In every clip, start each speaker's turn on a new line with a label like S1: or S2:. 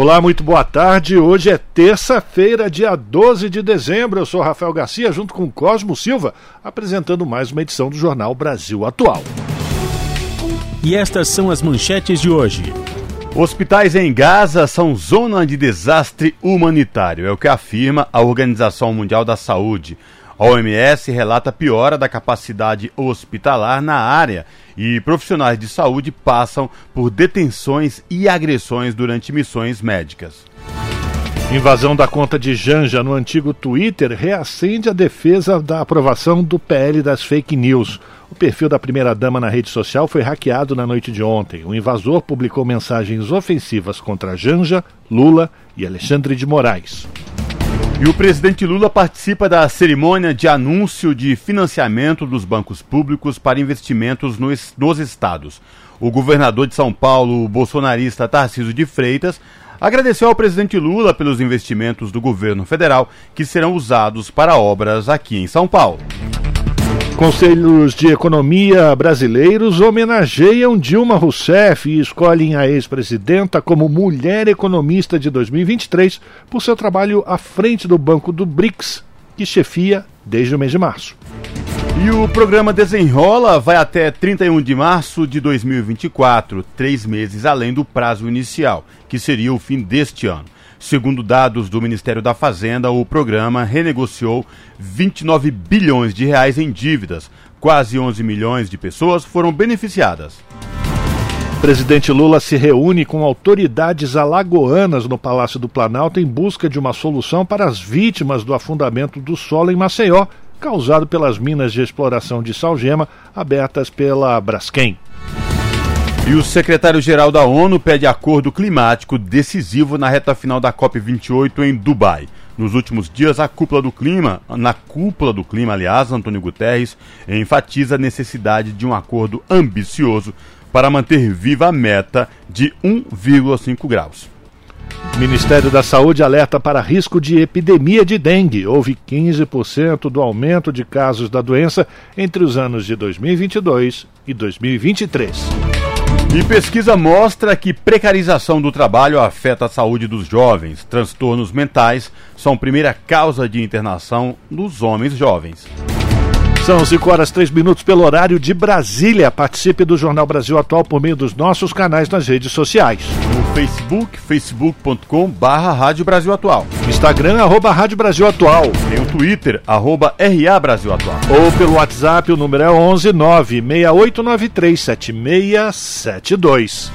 S1: Olá, muito boa tarde. Hoje é terça-feira, dia 12 de dezembro. Eu sou Rafael Garcia, junto com Cosmo Silva, apresentando mais uma edição do Jornal Brasil Atual.
S2: E estas são as manchetes de hoje.
S3: Hospitais em Gaza são zona de desastre humanitário, é o que afirma a Organização Mundial da Saúde. A OMS relata piora da capacidade hospitalar na área e profissionais de saúde passam por detenções e agressões durante missões médicas.
S1: Invasão da conta de Janja no antigo Twitter reacende a defesa da aprovação do PL das fake news. O perfil da primeira-dama na rede social foi hackeado na noite de ontem. O invasor publicou mensagens ofensivas contra Janja, Lula e Alexandre de Moraes.
S3: E o presidente Lula participa da cerimônia de anúncio de financiamento dos bancos públicos para investimentos nos, nos estados. O governador de São Paulo, o bolsonarista Tarcísio de Freitas, agradeceu ao presidente Lula pelos investimentos do governo federal que serão usados para obras aqui em São Paulo.
S1: Conselhos de Economia brasileiros homenageiam Dilma Rousseff e escolhem a ex-presidenta como mulher economista de 2023 por seu trabalho à frente do Banco do BRICS, que chefia desde o mês de março.
S3: E o programa Desenrola vai até 31 de março de 2024, três meses além do prazo inicial, que seria o fim deste ano. Segundo dados do Ministério da Fazenda, o programa renegociou 29 bilhões de reais em dívidas. Quase 11 milhões de pessoas foram beneficiadas.
S1: Presidente Lula se reúne com autoridades alagoanas no Palácio do Planalto em busca de uma solução para as vítimas do afundamento do solo em Maceió, causado pelas minas de exploração de salgema abertas pela Braskem.
S3: E o secretário-geral da ONU pede acordo climático decisivo na reta final da COP28 em Dubai. Nos últimos dias, a cúpula do clima, na cúpula do clima, aliás, Antônio Guterres enfatiza a necessidade de um acordo ambicioso para manter viva a meta de 1,5 graus.
S1: O Ministério da Saúde alerta para risco de epidemia de dengue. Houve 15% do aumento de casos da doença entre os anos de 2022 e 2023.
S3: E pesquisa mostra que precarização do trabalho afeta a saúde dos jovens. Transtornos mentais são primeira causa de internação dos homens jovens.
S1: São 5 horas 3 minutos pelo horário de Brasília. Participe do Jornal Brasil Atual por meio dos nossos canais nas redes sociais.
S3: No Facebook, facebook.com barra Rádio Brasil Atual.
S1: Instagram, arroba Rádio Brasil Atual.
S3: Tem o Twitter, arroba RA Brasil Atual.
S1: Ou pelo WhatsApp, o número é 11 96893 7672.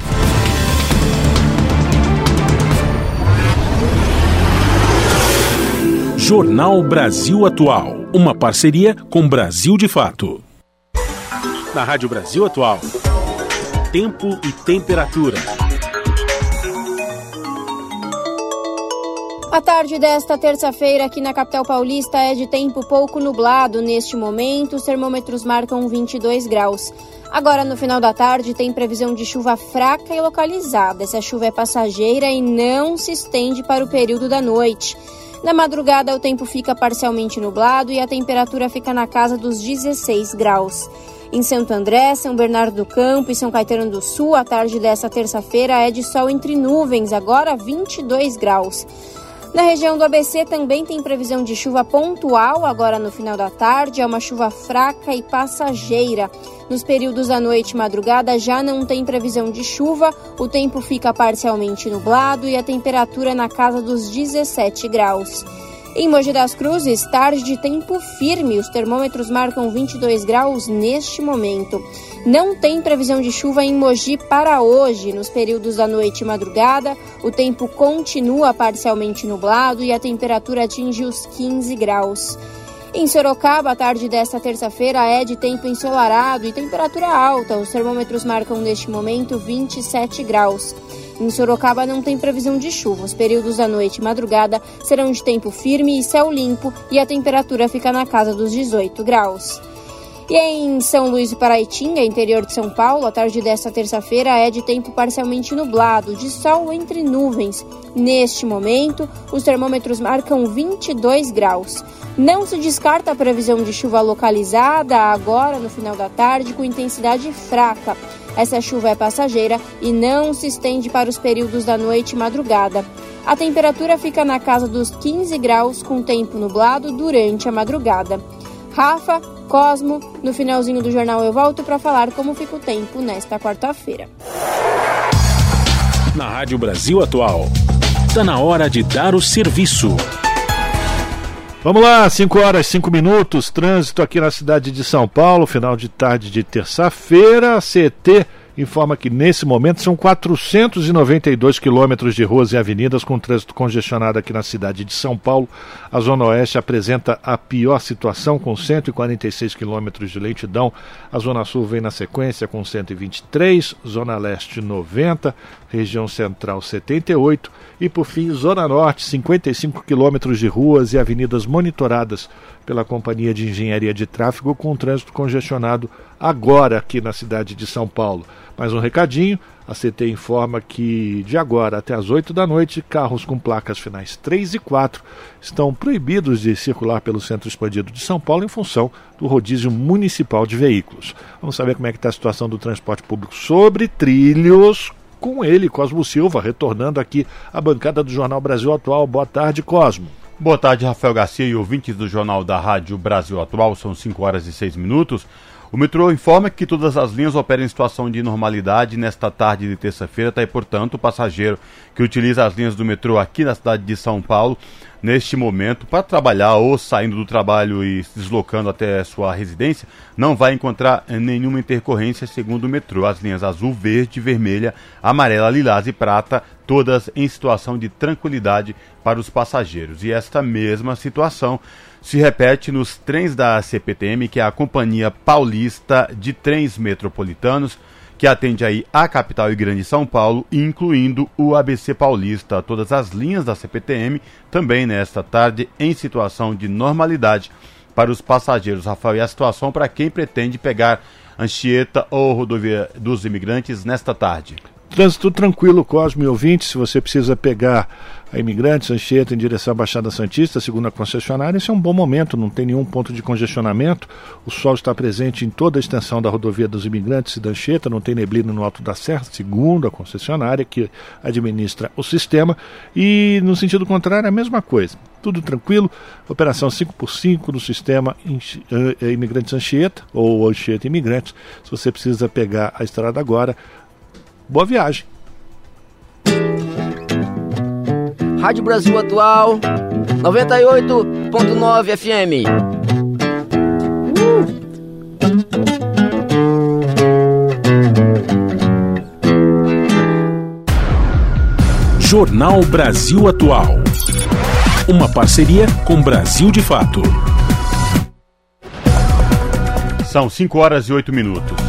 S2: Jornal Brasil Atual, uma parceria com Brasil de Fato. Na Rádio Brasil Atual, tempo e temperatura.
S4: A tarde desta terça-feira aqui na capital paulista é de tempo pouco nublado. Neste momento, os termômetros marcam 22 graus. Agora, no final da tarde, tem previsão de chuva fraca e localizada. Essa chuva é passageira e não se estende para o período da noite. Na madrugada, o tempo fica parcialmente nublado e a temperatura fica na casa dos 16 graus. Em Santo André, São Bernardo do Campo e São Caetano do Sul, a tarde desta terça-feira é de sol entre nuvens, agora 22 graus. Na região do ABC também tem previsão de chuva pontual agora no final da tarde, é uma chuva fraca e passageira. Nos períodos da noite e madrugada já não tem previsão de chuva, o tempo fica parcialmente nublado e a temperatura na casa dos 17 graus. Em Mogi das Cruzes, tarde de tempo firme, os termômetros marcam 22 graus neste momento. Não tem previsão de chuva em Mogi para hoje. Nos períodos da noite e madrugada, o tempo continua parcialmente nublado e a temperatura atinge os 15 graus. Em Sorocaba, a tarde desta terça-feira é de tempo ensolarado e temperatura alta. Os termômetros marcam neste momento 27 graus. Em Sorocaba não tem previsão de chuva. Os períodos da noite e madrugada serão de tempo firme e céu limpo e a temperatura fica na casa dos 18 graus. E em São Luís do Paraitinga, interior de São Paulo, a tarde desta terça-feira é de tempo parcialmente nublado, de sol entre nuvens. Neste momento, os termômetros marcam 22 graus. Não se descarta a previsão de chuva localizada agora no final da tarde com intensidade fraca. Essa chuva é passageira e não se estende para os períodos da noite e madrugada. A temperatura fica na casa dos 15 graus com tempo nublado durante a madrugada. Rafa, Cosmo, no finalzinho do jornal eu volto para falar como fica o tempo nesta quarta-feira.
S2: Na Rádio Brasil Atual, está na hora de dar o serviço.
S1: Vamos lá, 5 horas 5 minutos, trânsito aqui na cidade de São Paulo, final de tarde de terça-feira, CT informa que nesse momento são 492 quilômetros de ruas e avenidas com trânsito congestionado aqui na cidade de São Paulo. A Zona Oeste apresenta a pior situação, com 146 quilômetros de lentidão. A Zona Sul vem na sequência com 123, Zona Leste 90, região Central 78 e, por fim, Zona Norte, 55 quilômetros de ruas e avenidas monitoradas pela Companhia de Engenharia de Tráfego com trânsito congestionado agora aqui na cidade de São Paulo. Mais um recadinho: a CT informa que de agora até as 8 da noite, carros com placas finais 3 e 4 estão proibidos de circular pelo centro expandido de São Paulo em função do rodízio municipal de veículos. Vamos saber como é que está a situação do transporte público sobre trilhos. Com ele, Cosmo Silva, retornando aqui à bancada do Jornal Brasil Atual. Boa tarde, Cosmo.
S3: Boa tarde, Rafael Garcia e ouvintes do Jornal da Rádio Brasil Atual. São 5 horas e 6 minutos. O metrô informa que todas as linhas operam em situação de normalidade nesta tarde de terça-feira, tá? e, portanto, o passageiro que utiliza as linhas do metrô aqui na cidade de São Paulo, neste momento, para trabalhar ou saindo do trabalho e se deslocando até sua residência, não vai encontrar nenhuma intercorrência segundo o metrô. As linhas azul, verde, vermelha, amarela, lilás e prata, todas em situação de tranquilidade para os passageiros. E esta mesma situação se repete nos trens da CPTM, que é a Companhia Paulista de Trens Metropolitanos, que atende aí a capital e grande São Paulo, incluindo o ABC Paulista. Todas as linhas da CPTM também nesta tarde em situação de normalidade para os passageiros. Rafael, e a situação para quem pretende pegar Anchieta ou Rodovia dos Imigrantes nesta tarde?
S1: Trânsito tranquilo, Cosme ouvinte, se você precisa pegar a imigrantes, Anchieta em direção à Baixada Santista, segundo a concessionária, esse é um bom momento, não tem nenhum ponto de congestionamento. O sol está presente em toda a extensão da rodovia dos imigrantes e da Anchieta, não tem neblina no Alto da Serra, segundo a concessionária que administra o sistema. E no sentido contrário, a mesma coisa. Tudo tranquilo, operação 5x5 no sistema eh, eh, Imigrantes Anchieta ou Anchieta Imigrantes. Se você precisa pegar a estrada agora, boa viagem.
S5: Rádio Brasil Atual 98.9 FM. Uh!
S2: Jornal Brasil Atual. Uma parceria com Brasil de Fato.
S3: São 5 horas e 8 minutos.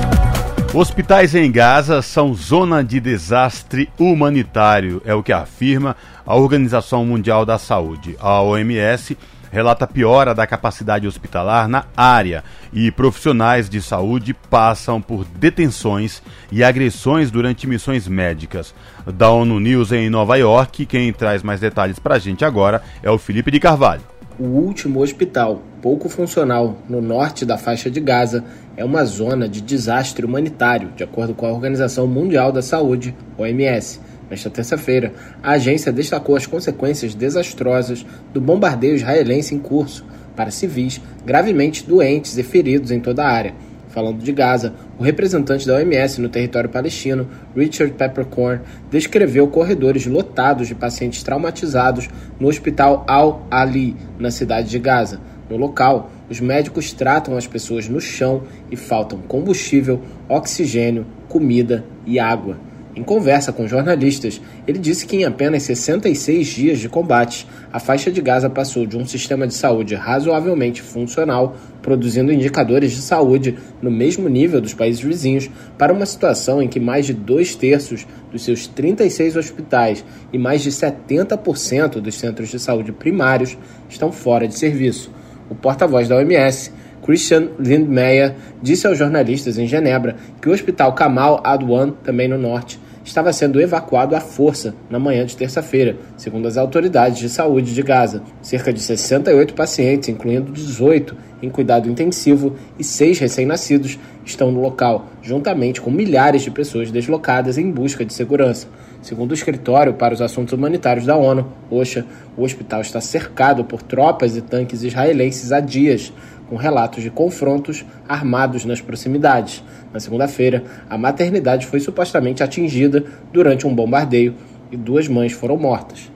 S3: Hospitais em Gaza são zona de desastre humanitário, é o que afirma a Organização Mundial da Saúde. A OMS relata piora da capacidade hospitalar na área e profissionais de saúde passam por detenções e agressões durante missões médicas. Da ONU News em Nova York, quem traz mais detalhes para a gente agora é o Felipe de Carvalho.
S6: O último hospital, pouco funcional, no norte da faixa de Gaza, é uma zona de desastre humanitário, de acordo com a Organização Mundial da Saúde, OMS. Nesta terça-feira, a agência destacou as consequências desastrosas do bombardeio israelense em curso para civis gravemente doentes e feridos em toda a área. Falando de Gaza, o representante da OMS no território palestino, Richard Peppercorn, descreveu corredores lotados de pacientes traumatizados no hospital Al-Ali, na cidade de Gaza. No local, os médicos tratam as pessoas no chão e faltam combustível, oxigênio, comida e água.
S7: Em conversa com jornalistas, ele disse que em apenas 66 dias de combate, a faixa de Gaza passou de um sistema de saúde razoavelmente funcional, produzindo indicadores de saúde no mesmo nível dos países vizinhos, para uma situação em que mais de dois terços dos seus 36 hospitais e mais de 70% dos centros de saúde primários estão fora de serviço. O porta-voz da OMS Christian Lindmeier disse aos jornalistas em Genebra que o hospital Kamal Adwan, também no norte, estava sendo evacuado à força na manhã de terça-feira, segundo as autoridades de saúde de Gaza. Cerca de 68 pacientes, incluindo 18 em cuidado intensivo e seis recém-nascidos, estão no local, juntamente com milhares de pessoas deslocadas em busca de segurança. Segundo o Escritório para os Assuntos Humanitários da ONU, OSHA, o hospital está cercado por tropas e tanques israelenses há dias, com relatos de confrontos armados nas proximidades. Na segunda-feira, a maternidade foi supostamente atingida durante um bombardeio e duas mães foram mortas.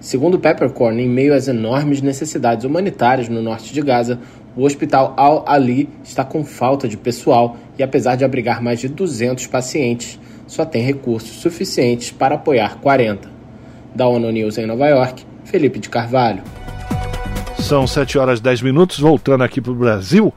S7: Segundo Peppercorn, em meio às enormes necessidades humanitárias no norte de Gaza, o hospital Al-Ali está com falta de pessoal e, apesar de abrigar mais de 200 pacientes, só tem recursos suficientes para apoiar 40. Da ONU News em Nova York, Felipe de Carvalho.
S1: São 7 horas e 10 minutos, voltando aqui para o Brasil.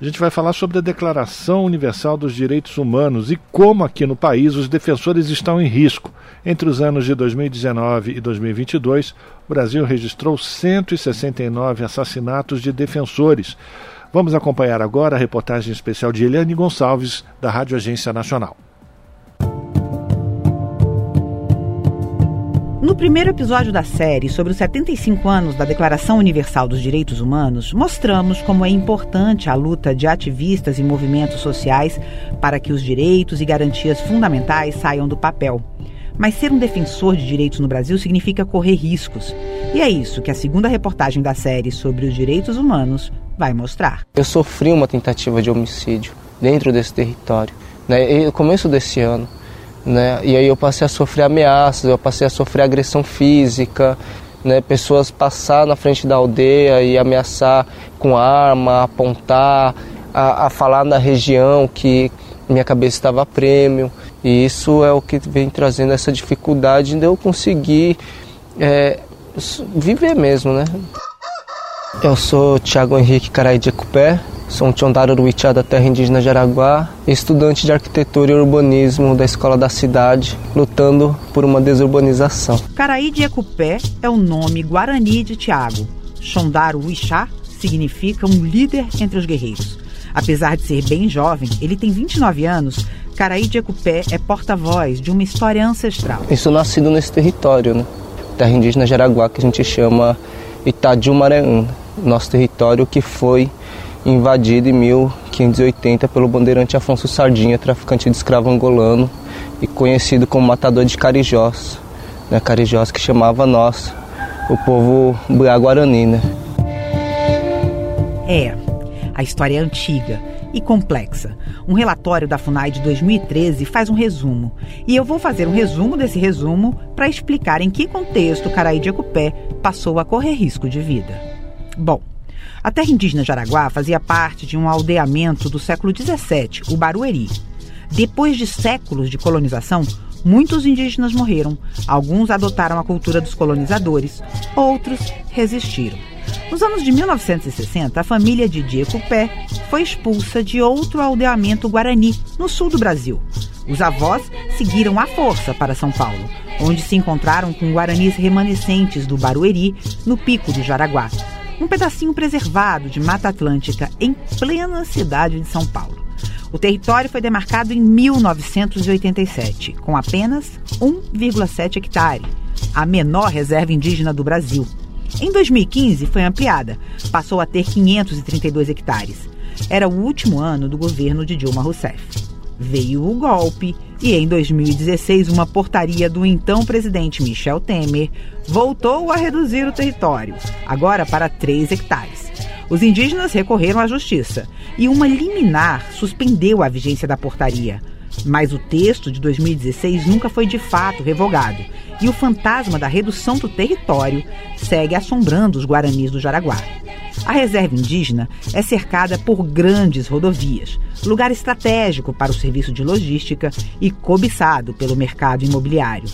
S1: A gente vai falar sobre a Declaração Universal dos Direitos Humanos e como aqui no país os defensores estão em risco. Entre os anos de 2019 e 2022, o Brasil registrou 169 assassinatos de defensores. Vamos acompanhar agora a reportagem especial de Eliane Gonçalves, da Rádio Agência Nacional.
S8: No primeiro episódio da série sobre os 75 anos da Declaração Universal dos Direitos Humanos, mostramos como é importante a luta de ativistas e movimentos sociais para que os direitos e garantias fundamentais saiam do papel. Mas ser um defensor de direitos no Brasil significa correr riscos. E é isso que a segunda reportagem da série sobre os direitos humanos vai mostrar.
S9: Eu sofri uma tentativa de homicídio dentro desse território. Né? No começo desse ano, né? E aí eu passei a sofrer ameaças, eu passei a sofrer agressão física, né? Pessoas passar na frente da aldeia e ameaçar com arma, apontar, a, a falar na região que minha cabeça estava prêmio. E isso é o que vem trazendo essa dificuldade de eu conseguir é, viver mesmo, né? Eu sou Tiago Henrique Carai de Ecupé, Sou um Tchondaro Ruichá da terra indígena de Araguá, estudante de arquitetura e urbanismo da escola da cidade, lutando por uma desurbanização.
S8: Caraí de Ecupé é o nome guarani de Tiago. Chondaro Uixá significa um líder entre os guerreiros. Apesar de ser bem jovem, ele tem 29 anos. Caraí de Ecupé é porta-voz de uma história ancestral.
S9: Eu sou nascido nesse território, né? Terra indígena de Araguá, que a gente chama Itadiumareã, nosso território que foi invadido em 1580 pelo bandeirante Afonso Sardinha, traficante de escravo angolano e conhecido como matador de carijós, né? carijós que chamava nós, o povo Guarani, né?
S8: É, a história é antiga e complexa. Um relatório da FUNAI de 2013 faz um resumo. E eu vou fazer um resumo desse resumo para explicar em que contexto Caraí de Ecupé passou a correr risco de vida. Bom, a terra indígena de Araguá fazia parte de um aldeamento do século XVII, o Barueri. Depois de séculos de colonização, muitos indígenas morreram. Alguns adotaram a cultura dos colonizadores, outros resistiram. Nos anos de 1960, a família de Diego Pé foi expulsa de outro aldeamento guarani, no sul do Brasil. Os avós seguiram à força para São Paulo, onde se encontraram com guaranis remanescentes do Barueri, no pico do Jaraguá um pedacinho preservado de Mata Atlântica em plena cidade de São Paulo. O território foi demarcado em 1987, com apenas 1,7 hectare, a menor reserva indígena do Brasil. Em 2015 foi ampliada, passou a ter 532 hectares. Era o último ano do governo de Dilma Rousseff. Veio o golpe e, em 2016, uma portaria do então presidente Michel Temer voltou a reduzir o território, agora para 3 hectares. Os indígenas recorreram à justiça e uma liminar suspendeu a vigência da portaria. Mas o texto de 2016 nunca foi de fato revogado e o fantasma da redução do território segue assombrando os guaranis do Jaraguá. A reserva indígena é cercada por grandes rodovias, lugar estratégico para o serviço de logística e cobiçado pelo mercado imobiliário.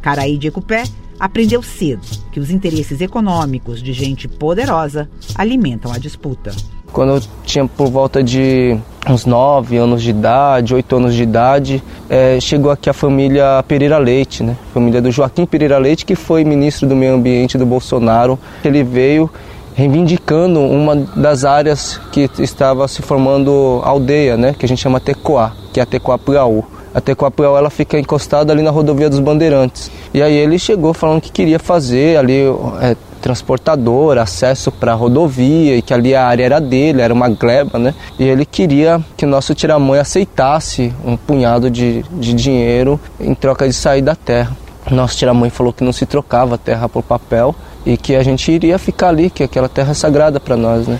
S8: Caraí de Ecupé aprendeu cedo que os interesses econômicos de gente poderosa alimentam a disputa.
S9: Quando eu tinha por volta de uns 9 anos de idade, 8 anos de idade, é, chegou aqui a família Pereira Leite, né? família do Joaquim Pereira Leite, que foi ministro do Meio Ambiente do Bolsonaro. Ele veio reivindicando uma das áreas que estava se formando aldeia, né? que a gente chama Tecoá, que é a Tecoá Puaú. A Tecoá Puaú ela fica encostada ali na rodovia dos Bandeirantes. E aí ele chegou falando que queria fazer ali é, transportador, acesso para a rodovia e que ali a área era dele, era uma gleba, né? E ele queria que o nosso tiramãe aceitasse um punhado de, de dinheiro em troca de sair da terra. Nosso tiramãe falou que não se trocava terra por papel e que a gente iria ficar ali, que aquela terra é sagrada para nós, né?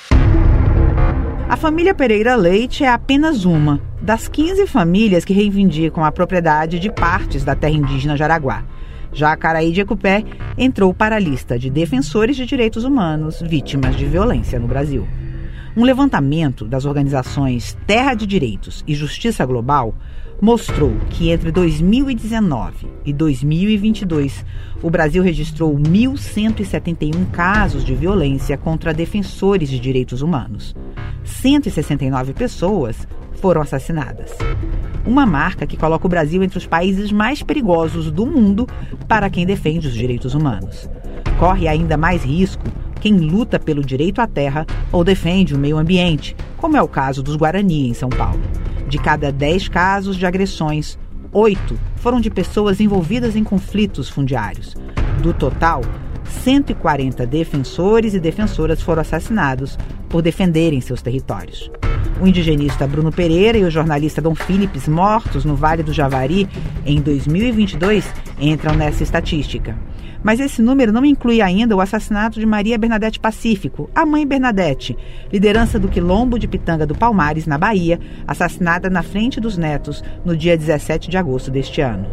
S8: A família Pereira Leite é apenas uma das 15 famílias que reivindicam a propriedade de partes da terra indígena Jaraguá. Já Caraí de Ecupé entrou para a lista de defensores de direitos humanos vítimas de violência no Brasil. Um levantamento das organizações Terra de Direitos e Justiça Global mostrou que entre 2019 e 2022, o Brasil registrou 1.171 casos de violência contra defensores de direitos humanos. 169 pessoas foram assassinadas. Uma marca que coloca o Brasil entre os países mais perigosos do mundo para quem defende os direitos humanos. Corre ainda mais risco quem luta pelo direito à terra ou defende o meio ambiente, como é o caso dos Guarani em São Paulo. De cada 10 casos de agressões, oito foram de pessoas envolvidas em conflitos fundiários. Do total, 140 defensores e defensoras foram assassinados por defenderem seus territórios. O indigenista Bruno Pereira e o jornalista Dom Philips, mortos no Vale do Javari em 2022, entram nessa estatística. Mas esse número não inclui ainda o assassinato de Maria Bernadette Pacífico, a mãe Bernadette, liderança do Quilombo de Pitanga do Palmares, na Bahia, assassinada na frente dos netos no dia 17 de agosto deste ano.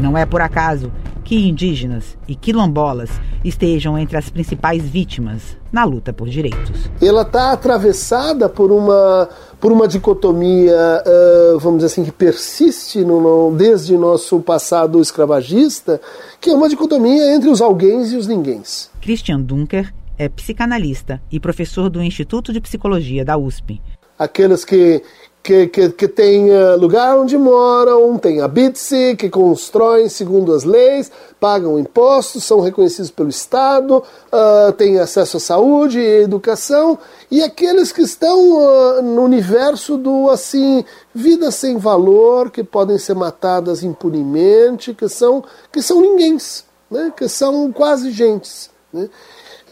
S8: Não é por acaso que indígenas e quilombolas estejam entre as principais vítimas na luta por direitos.
S10: Ela está atravessada por uma, por uma dicotomia, uh, vamos dizer assim, que persiste no, desde nosso passado escravagista, que é uma dicotomia entre os alguéns e os ninguéms.
S8: Christian Dunker é psicanalista e professor do Instituto de Psicologia da USP.
S10: Aqueles que, que, que, que têm uh, lugar onde moram, têm habite-se, que constroem segundo as leis, pagam impostos, são reconhecidos pelo Estado, uh, têm acesso à saúde e educação, e aqueles que estão uh, no universo do assim vida sem valor, que podem ser matadas impunemente, que são que são ninguéms, né? que são quase gentes. Né?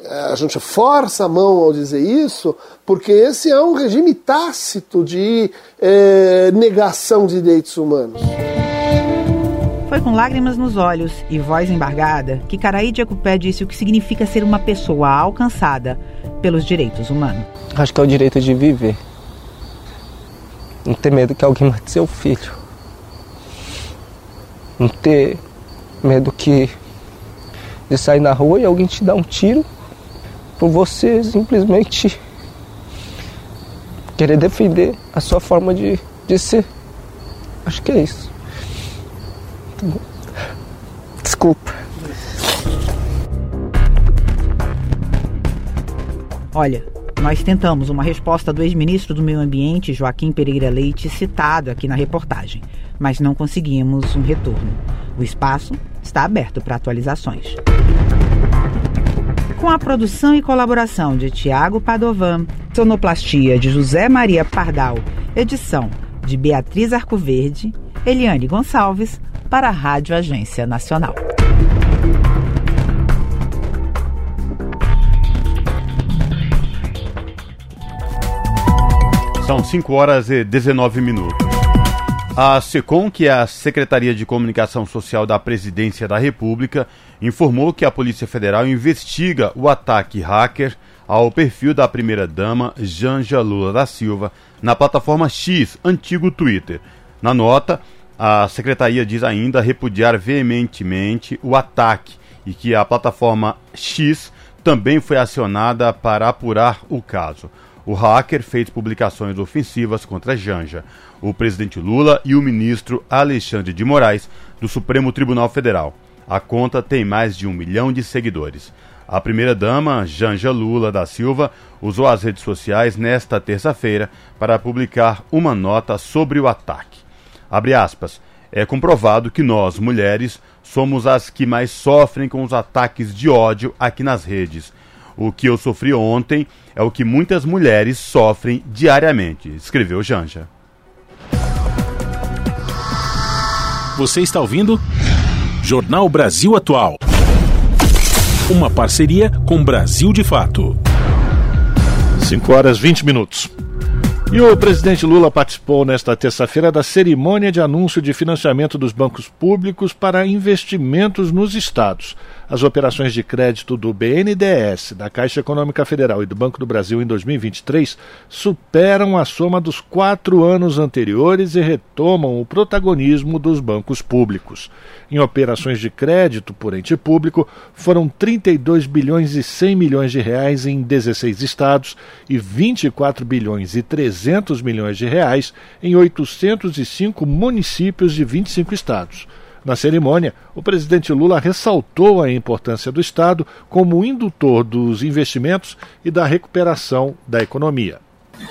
S10: A gente força a mão ao dizer isso, porque esse é um regime tácito de é, negação de direitos humanos.
S8: Foi com lágrimas nos olhos e voz embargada que Caraí de Acupé disse o que significa ser uma pessoa alcançada pelos direitos humanos.
S9: Acho que é o direito de viver. Não ter medo que alguém mate seu filho. Não ter medo que de sair na rua e alguém te dá um tiro por você simplesmente querer defender a sua forma de, de ser. Acho que é isso. Tá Desculpa.
S8: Olha, nós tentamos uma resposta do ex-ministro do Meio Ambiente, Joaquim Pereira Leite, citado aqui na reportagem, mas não conseguimos um retorno. O espaço está aberto para atualizações com a produção e colaboração de Tiago Padovan, sonoplastia de José Maria Pardal, edição de Beatriz Arcoverde, Eliane Gonçalves, para a Rádio Agência Nacional.
S3: São 5 horas e 19 minutos. A SECOM, que é a Secretaria de Comunicação Social da Presidência da República, informou que a Polícia Federal investiga o ataque hacker ao perfil da primeira-dama Janja Lula da Silva na plataforma X, antigo Twitter. Na nota, a secretaria diz ainda repudiar veementemente o ataque e que a plataforma X também foi acionada para apurar o caso. O hacker fez publicações ofensivas contra Janja, o presidente Lula e o ministro Alexandre de Moraes, do Supremo Tribunal Federal. A conta tem mais de um milhão de seguidores. A primeira-dama, Janja Lula da Silva, usou as redes sociais nesta terça-feira para publicar uma nota sobre o ataque. Abre aspas. É comprovado que nós, mulheres, somos as que mais sofrem com os ataques de ódio aqui nas redes. O que eu sofri ontem é o que muitas mulheres sofrem diariamente, escreveu Janja.
S2: Você está ouvindo? Jornal Brasil Atual. Uma parceria com Brasil de Fato.
S1: 5 horas 20 minutos. E o presidente Lula participou nesta terça-feira da cerimônia de anúncio de financiamento dos bancos públicos para investimentos nos estados. As operações de crédito do BNDES, da Caixa Econômica Federal e do Banco do Brasil em 2023 superam a soma dos quatro anos anteriores e retomam o protagonismo dos bancos públicos. Em operações de crédito por ente público, foram 32 bilhões e 100 milhões de reais em 16 estados e 24 bilhões e 300 milhões de reais em 805 municípios de 25 estados. Na cerimônia, o presidente Lula ressaltou a importância do Estado como indutor dos investimentos e da recuperação da economia.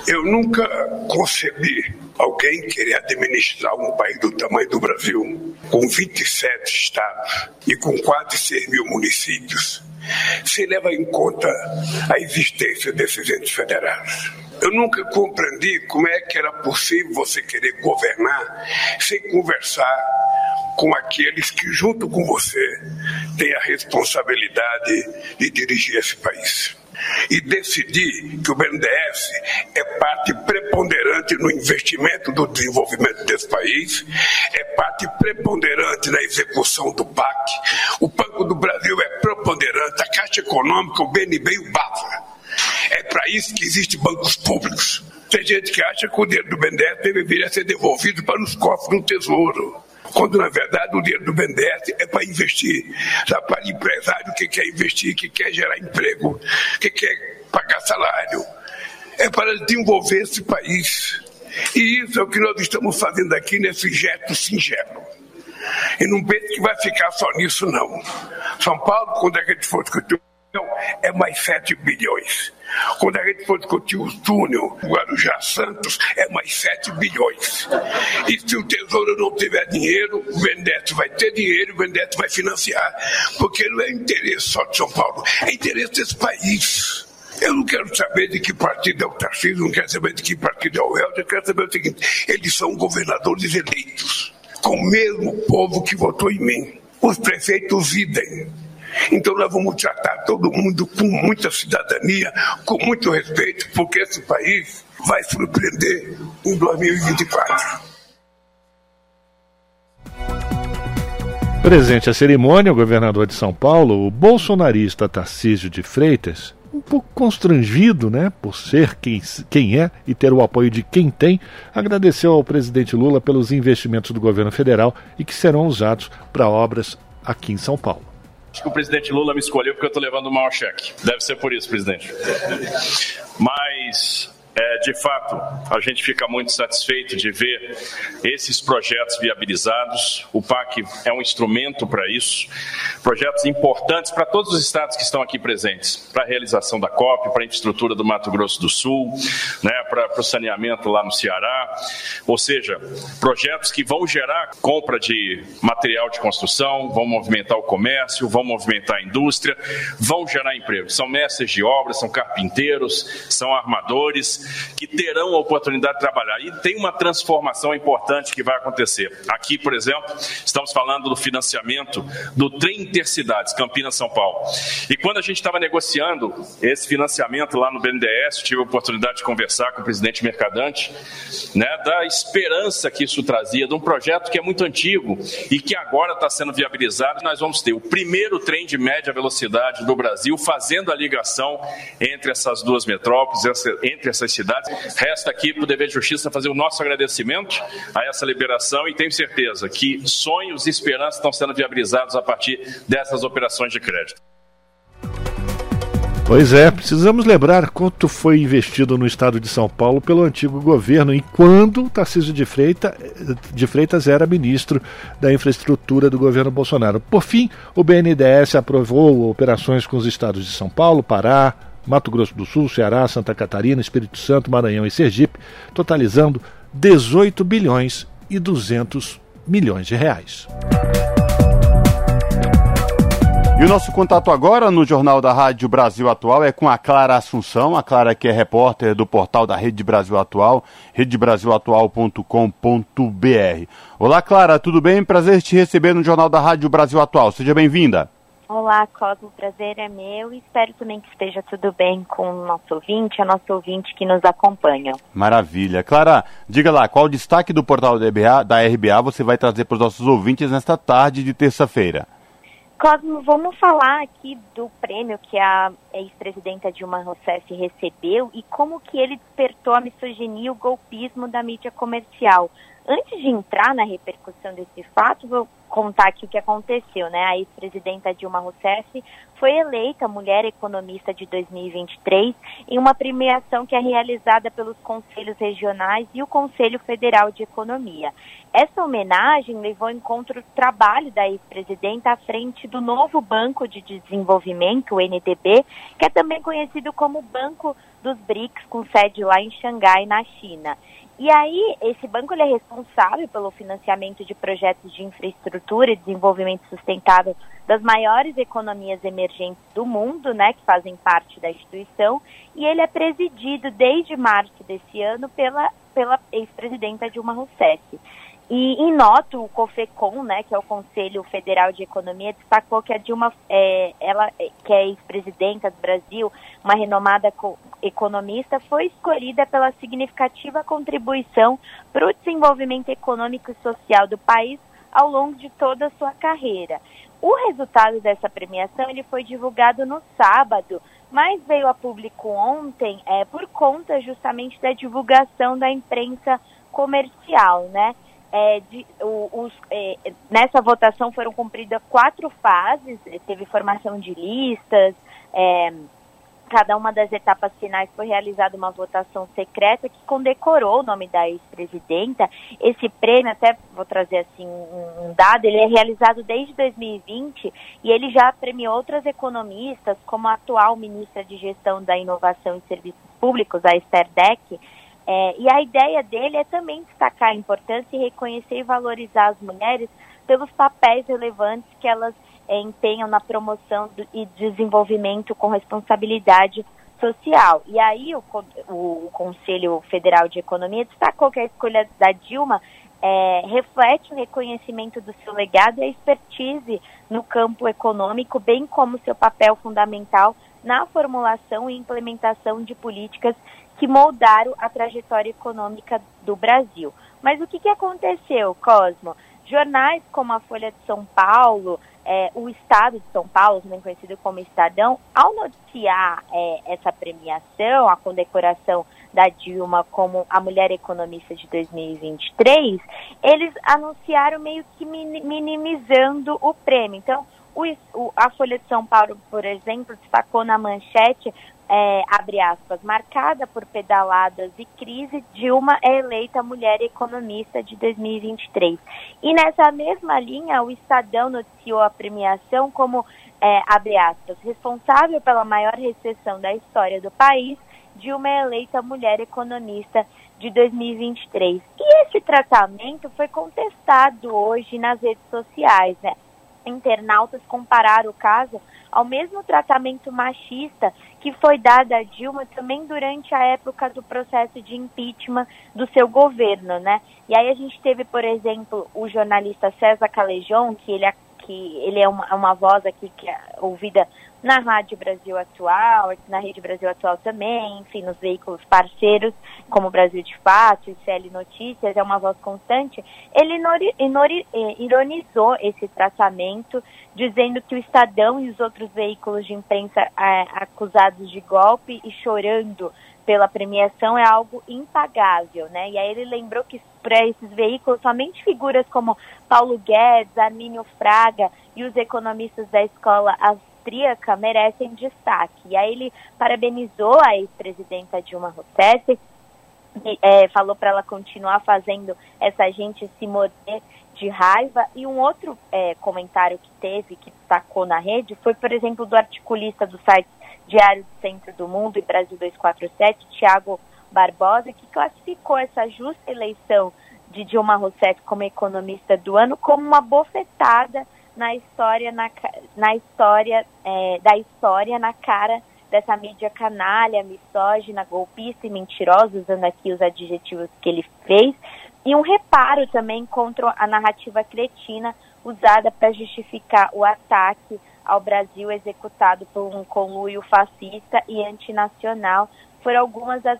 S11: Eu nunca concebi alguém querer administrar um país do tamanho do Brasil, com 27 estados e com quase 6 mil municípios, se leva em conta a existência desses entes federados. Eu nunca compreendi como é que era possível você querer governar sem conversar com aqueles que, junto com você, têm a responsabilidade de dirigir esse país. E decidir que o BNDES é parte preponderante no investimento do desenvolvimento desse país, é parte preponderante na execução do PAC. O Banco do Brasil é preponderante, a Caixa Econômica, o BNB e o BAFA. É para isso que existem bancos públicos. Tem gente que acha que o dinheiro do BNDES deveria ser devolvido para os cofres do Tesouro quando na verdade o dinheiro do BNDES é para investir, sabe, para empresário que quer investir, que quer gerar emprego, que quer pagar salário, é para desenvolver esse país. E isso é o que nós estamos fazendo aqui nesse gesto singelo. E não pense que vai ficar só nisso, não. São Paulo, quando a gente for discutir é mais 7 bilhões. Quando a gente for discutir o túnel Guarujá Santos, é mais 7 bilhões. E se o Tesouro não tiver dinheiro, o Vendeto vai ter dinheiro, o Vendeto vai financiar. Porque não é interesse só de São Paulo, é interesse desse país. Eu não quero saber de que partido é o Tarcísio, não quero saber de que partido é o Helder, eu quero saber o seguinte: eles são governadores eleitos, com o mesmo povo que votou em mim. Os prefeitos idem. Então nós vamos tratar todo mundo com muita cidadania, com muito respeito, porque esse país vai surpreender em 2024.
S1: Presente à cerimônia, o governador de São Paulo, o bolsonarista Tarcísio de Freitas, um pouco constrangido, né, por ser quem, quem é e ter o apoio de quem tem, agradeceu ao presidente Lula pelos investimentos do governo federal e que serão usados para obras aqui em São Paulo.
S12: Acho que o presidente Lula me escolheu porque eu estou levando o maior cheque. Deve ser por isso, presidente. Mas é, de fato, a gente fica muito satisfeito de ver esses projetos viabilizados. O PAC é um instrumento para isso. Projetos importantes para todos os estados que estão aqui presentes, para a realização da COP, para a infraestrutura do Mato Grosso do Sul, né, para, para o saneamento lá no Ceará. Ou seja, projetos que vão gerar compra de material de construção, vão movimentar o comércio, vão movimentar a indústria, vão gerar emprego. São mestres de obras, são carpinteiros, são armadores que terão a oportunidade de trabalhar. E tem uma transformação importante que vai acontecer. Aqui, por exemplo, estamos falando do financiamento do trem intercidades, Campinas-São Paulo. E quando a gente estava negociando esse financiamento lá no BNDES, tive a oportunidade de conversar com o presidente Mercadante, né, da esperança que isso trazia, de um projeto que é muito antigo e que agora está sendo viabilizado. Nós vamos ter o primeiro trem de média velocidade do Brasil fazendo a ligação entre essas duas metrópoles, entre essas cidades. Resta aqui para o Dever de Justiça fazer o nosso agradecimento a essa liberação e tenho certeza que sonhos e esperanças estão sendo viabilizados a partir dessas operações de crédito.
S1: Pois é, precisamos lembrar quanto foi investido no estado de São Paulo pelo antigo governo e quando Tarcísio de de Freitas era ministro da infraestrutura do governo Bolsonaro. Por fim, o BNDES aprovou operações com os estados de São Paulo, Pará, Mato Grosso do Sul, Ceará, Santa Catarina, Espírito Santo, Maranhão e Sergipe, totalizando 18 bilhões e 200 milhões de reais.
S3: E o nosso contato agora no Jornal da Rádio Brasil Atual é com a Clara Assunção, a Clara que é repórter do portal da Rede Brasil Atual, redebrasilatual.com.br. Olá, Clara, tudo bem? Prazer te receber no Jornal da Rádio Brasil Atual. Seja bem-vinda.
S13: Olá, Cosmo, prazer é meu e espero também que esteja tudo bem com o nosso ouvinte, a nosso ouvinte que nos acompanha.
S3: Maravilha. Clara, diga lá, qual o destaque do portal da RBA, da RBA você vai trazer para os nossos ouvintes nesta tarde de terça-feira?
S13: Cosmo, vamos falar aqui do prêmio que a ex-presidenta Dilma Rousseff recebeu e como que ele despertou a misoginia e o golpismo da mídia comercial. Antes de entrar na repercussão desse fato, vou contar aqui o que aconteceu, né? A ex-presidenta Dilma Rousseff foi eleita mulher economista de 2023 em uma premiação que é realizada pelos conselhos regionais e o Conselho Federal de Economia. Essa homenagem levou em conta o trabalho da ex-presidenta à frente do novo Banco de Desenvolvimento, o NDB, que é também conhecido como Banco dos BRICS, com sede lá em Xangai, na China. E aí, esse banco ele é responsável pelo financiamento de projetos de infraestrutura e desenvolvimento sustentável das maiores economias emergentes do mundo, né, que fazem parte da instituição, e ele é presidido desde março desse ano pela, pela ex-presidenta Dilma Rousseff. E em nota, o COFECOM, né, que é o Conselho Federal de Economia, destacou que a Dilma, é, ela, que é ex-presidenta do Brasil, uma renomada economista, foi escolhida pela significativa contribuição para o desenvolvimento econômico e social do país ao longo de toda a sua carreira. O resultado dessa premiação ele foi divulgado no sábado, mas veio a público ontem é, por conta justamente da divulgação da imprensa comercial, né? É, de, os, é, nessa votação foram cumpridas quatro fases, teve formação de listas, é, cada uma das etapas finais foi realizada uma votação secreta que condecorou o nome da ex-presidenta. Esse prêmio, até vou trazer assim um dado, ele é realizado desde 2020 e ele já premiou outras economistas, como a atual ministra de Gestão da Inovação e Serviços Públicos, a Esther Deck. É, e a ideia dele é também destacar a importância e reconhecer e valorizar as mulheres pelos papéis relevantes que elas empenham na promoção do, e desenvolvimento com responsabilidade social. E aí o, o, Conselho Federal de Economia destacou que a escolha da Dilma é, reflete o reconhecimento do seu legado e a expertise no campo econômico, bem como seu papel fundamental na formulação e implementação de políticas que moldaram a trajetória econômica do Brasil. Mas o que, que aconteceu, Cosmo? Jornais como a Folha de São Paulo, é, o Estado de São Paulo, também conhecido como Estadão, ao noticiar é, essa premiação, a condecoração da Dilma como a mulher economista de 2023, eles anunciaram meio que minimizando o prêmio. Então, o, a Folha de São Paulo, por exemplo, destacou na manchete é, abre aspas, marcada por pedaladas e crise, Dilma é eleita mulher economista de 2023. E nessa mesma linha, o Estadão noticiou a premiação como, é, abre aspas, responsável pela maior recessão da história do país, Dilma é eleita mulher economista de 2023. E esse tratamento foi contestado hoje nas redes sociais, né? Internautas compararam o caso ao mesmo tratamento machista que foi dado a Dilma também durante a época do processo de impeachment do seu governo, né? E aí a gente teve, por exemplo, o jornalista César Calejon, que ele, que ele é uma, uma voz aqui que é ouvida na Rádio Brasil Atual, na Rede Brasil Atual também, enfim, nos veículos parceiros, como Brasil de Fato, ICL Notícias, é uma voz constante, ele eh, ironizou esse tratamento, dizendo que o Estadão e os outros veículos de imprensa é, acusados de golpe e chorando pela premiação é algo impagável, né? E aí ele lembrou que para esses veículos somente figuras como Paulo Guedes, Armínio Fraga e os economistas da escola austríaca merecem destaque. E aí ele parabenizou a ex-presidenta Dilma Rousseff, e, é, falou para ela continuar fazendo essa gente se morder de raiva. E um outro é, comentário que teve, que destacou na rede, foi, por exemplo, do articulista do site Diário do Centro do Mundo e Brasil 247, Tiago Barbosa, que classificou essa justa eleição de Dilma Rousseff como economista do ano como uma bofetada na história, na, na história é, da história na cara dessa mídia canalha, misógina, golpista e mentirosa, usando aqui os adjetivos que ele fez, e um reparo também contra a narrativa cretina usada para justificar o ataque ao Brasil executado por um conluio fascista e antinacional. Foram algumas das,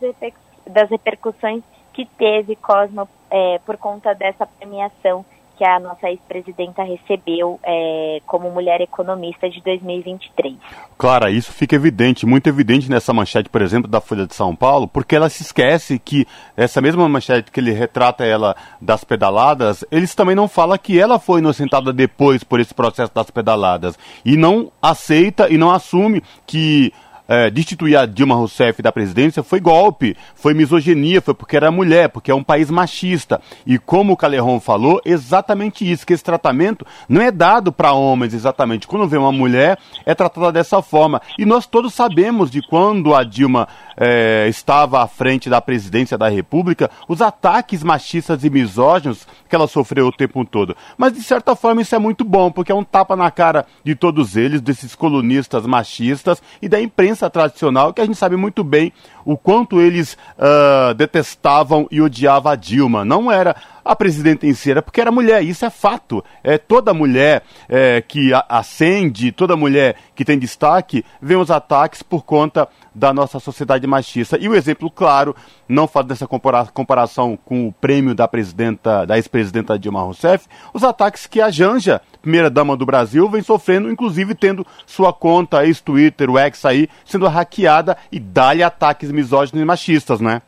S13: das repercussões que teve Cosmo é, por conta dessa premiação que a nossa ex-presidenta recebeu é, como mulher economista de 2023.
S3: Clara, isso fica evidente, muito evidente nessa manchete, por exemplo, da Folha de São Paulo, porque ela se esquece que essa mesma manchete que ele retrata ela das pedaladas, eles também não falam que ela foi inocentada depois por esse processo das pedaladas e não aceita e não assume que é, destituir a Dilma Rousseff da presidência foi golpe, foi misoginia, foi porque era mulher, porque é um país machista. E como o Caleron falou, exatamente isso, que esse tratamento não é dado para homens exatamente. Quando vê uma mulher, é tratada dessa forma. E nós todos sabemos de quando a Dilma é, estava à frente da presidência da República, os ataques machistas e misóginos que ela sofreu o tempo todo. Mas de certa forma isso é muito bom, porque é um tapa na cara de todos eles, desses colunistas machistas e da imprensa tradicional, que a gente sabe muito bem o quanto eles uh, detestavam e odiavam a Dilma. Não era a presidenta em si, era porque era mulher, isso é fato. É, toda mulher é, que acende, toda mulher que tem destaque, vem os ataques por conta da nossa sociedade machista. E o exemplo claro, não fazendo essa comparação com o prêmio da presidenta, da ex-presidenta Dilma Rousseff, os ataques que a Janja, primeira dama do Brasil, vem sofrendo, inclusive tendo sua conta ex-Twitter, o ex aí, sendo hackeada e dá-lhe ataques misóginos e machistas, né?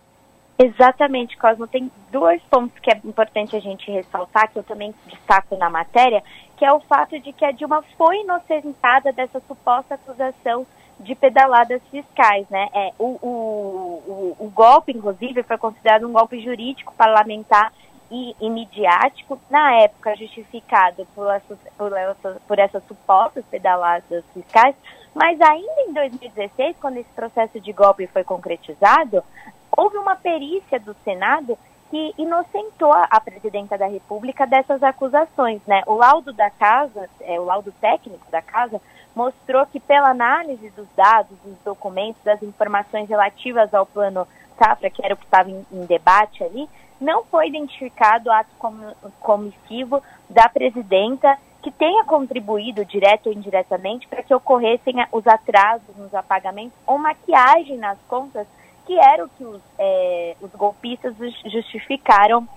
S13: Exatamente, Cosmo. Tem dois pontos que é importante a gente ressaltar, que eu também destaco na matéria, que é o fato de que a Dilma foi inocentada dessa suposta acusação de pedaladas fiscais, né? É, o, o, o, o, golpe, inclusive, foi considerado um golpe jurídico parlamentar e, e midiático, na época justificado por, essas, por, essas, por essas supostas pedaladas fiscais, mas ainda em 2016, quando esse processo de golpe foi concretizado, houve uma perícia do Senado que inocentou a presidenta da República dessas acusações, né? O laudo da casa, é, o laudo técnico da casa, mostrou que pela análise dos dados, dos documentos, das informações relativas ao plano Safra, que era o que estava em, em debate ali, não foi identificado ato comissivo da presidenta que tenha contribuído, direto ou indiretamente, para que ocorressem os atrasos nos apagamentos ou maquiagem nas contas, que era o que os, é, os golpistas justificaram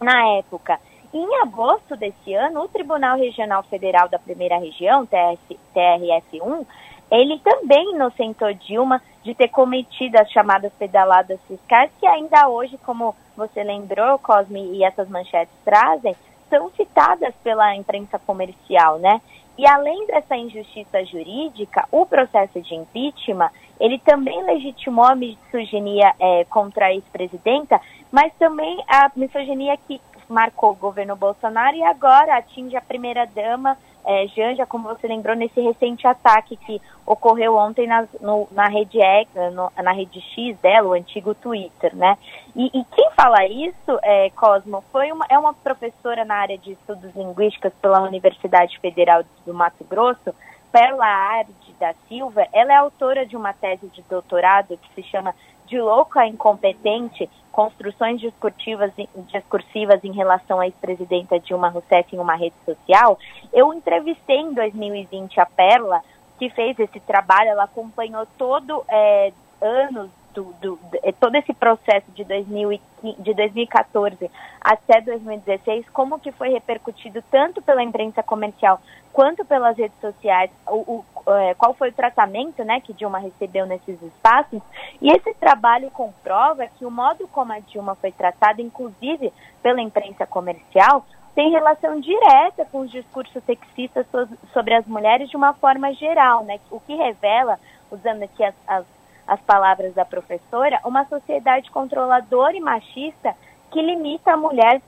S13: na época. Em agosto desse ano, o Tribunal Regional Federal da Primeira Região, TRS, TRF1, ele também inocentou Dilma de ter cometido as chamadas pedaladas fiscais, que ainda hoje, como você lembrou, Cosme, e essas manchetes trazem, são citadas pela imprensa comercial, né? E além dessa injustiça jurídica, o processo de impeachment, ele também legitimou a misoginia é, contra a ex-presidenta, mas também a misoginia que marcou o governo Bolsonaro e agora atinge a primeira-dama é, Janja, como você lembrou, nesse recente ataque que ocorreu ontem na, no, na rede X, no, na rede X dela, o antigo Twitter, né? E, e quem fala isso, é, Cosmo, foi uma, é uma professora na área de estudos linguísticos pela Universidade Federal do Mato Grosso, Perla Arde da Silva. Ela é autora de uma tese de doutorado que se chama De Louca Incompetente, construções discursivas, discursivas em relação à ex-presidenta Dilma Rousseff em uma rede social, eu entrevistei em 2020 a Perla, que fez esse trabalho, ela acompanhou todo é, anos do, do, é, todo esse processo de, 2015, de 2014 até 2016, como que foi repercutido tanto pela imprensa comercial quanto pelas redes sociais, o, o é, qual foi o tratamento né, que Dilma recebeu nesses espaços. E esse trabalho comprova que o modo como a Dilma foi tratada, inclusive pela imprensa comercial, tem relação direta com os discursos sexistas sobre as mulheres de uma forma geral, né? O que revela, usando aqui as, as, as palavras da professora, uma sociedade controladora e machista que limita a mulher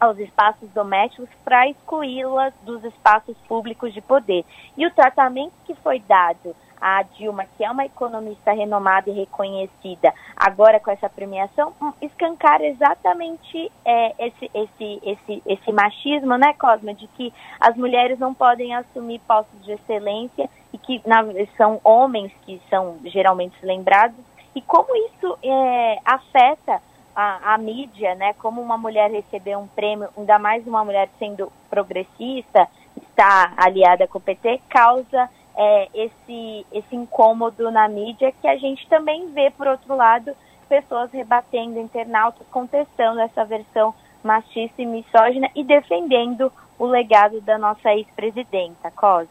S13: aos espaços domésticos para excluí-las dos espaços públicos de poder. E o tratamento que foi dado a Dilma, que é uma economista renomada e reconhecida, agora com essa premiação, hum, escancar exatamente é, esse, esse, esse, esse machismo, né, Cosma, de que as mulheres não podem assumir postos de excelência e que na, são homens que são geralmente lembrados, e como isso é, afeta a, a, mídia, né, como uma mulher receber um prêmio, ainda mais uma mulher sendo progressista, está aliada com o PT, causa é, esse, esse incômodo na mídia que a gente também vê, por outro lado, pessoas rebatendo, internautas contestando essa versão machista e misógina e defendendo o legado da nossa ex-presidenta, Cosmo.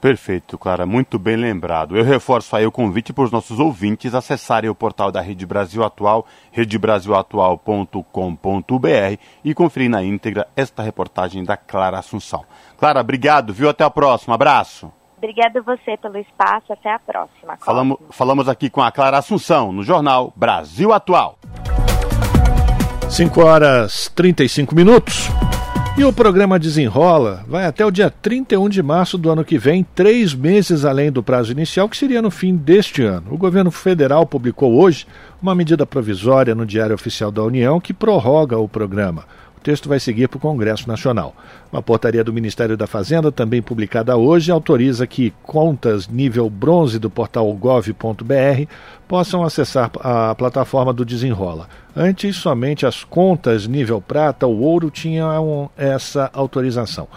S3: Perfeito, Clara, muito bem lembrado. Eu reforço aí o convite para os nossos ouvintes acessarem o portal da Rede Brasil Atual, redebrasilatual.com.br e conferir na íntegra esta reportagem da Clara Assunção. Clara, obrigado, viu? Até a próxima. Abraço.
S13: Obrigada a você pelo espaço. Até a próxima.
S3: Falamos, falamos aqui com a Clara Assunção, no jornal Brasil Atual.
S1: 5 horas 35 minutos. E o programa Desenrola vai até o dia 31 de março do ano que vem, três meses além do prazo inicial, que seria no fim deste ano. O governo federal publicou hoje uma medida provisória no Diário Oficial da União que prorroga o programa texto vai seguir para o Congresso Nacional. Uma portaria do Ministério da Fazenda, também publicada hoje, autoriza que contas nível bronze do portal gov.br possam acessar a plataforma do Desenrola. Antes, somente as contas nível prata ou ouro tinham essa autorização.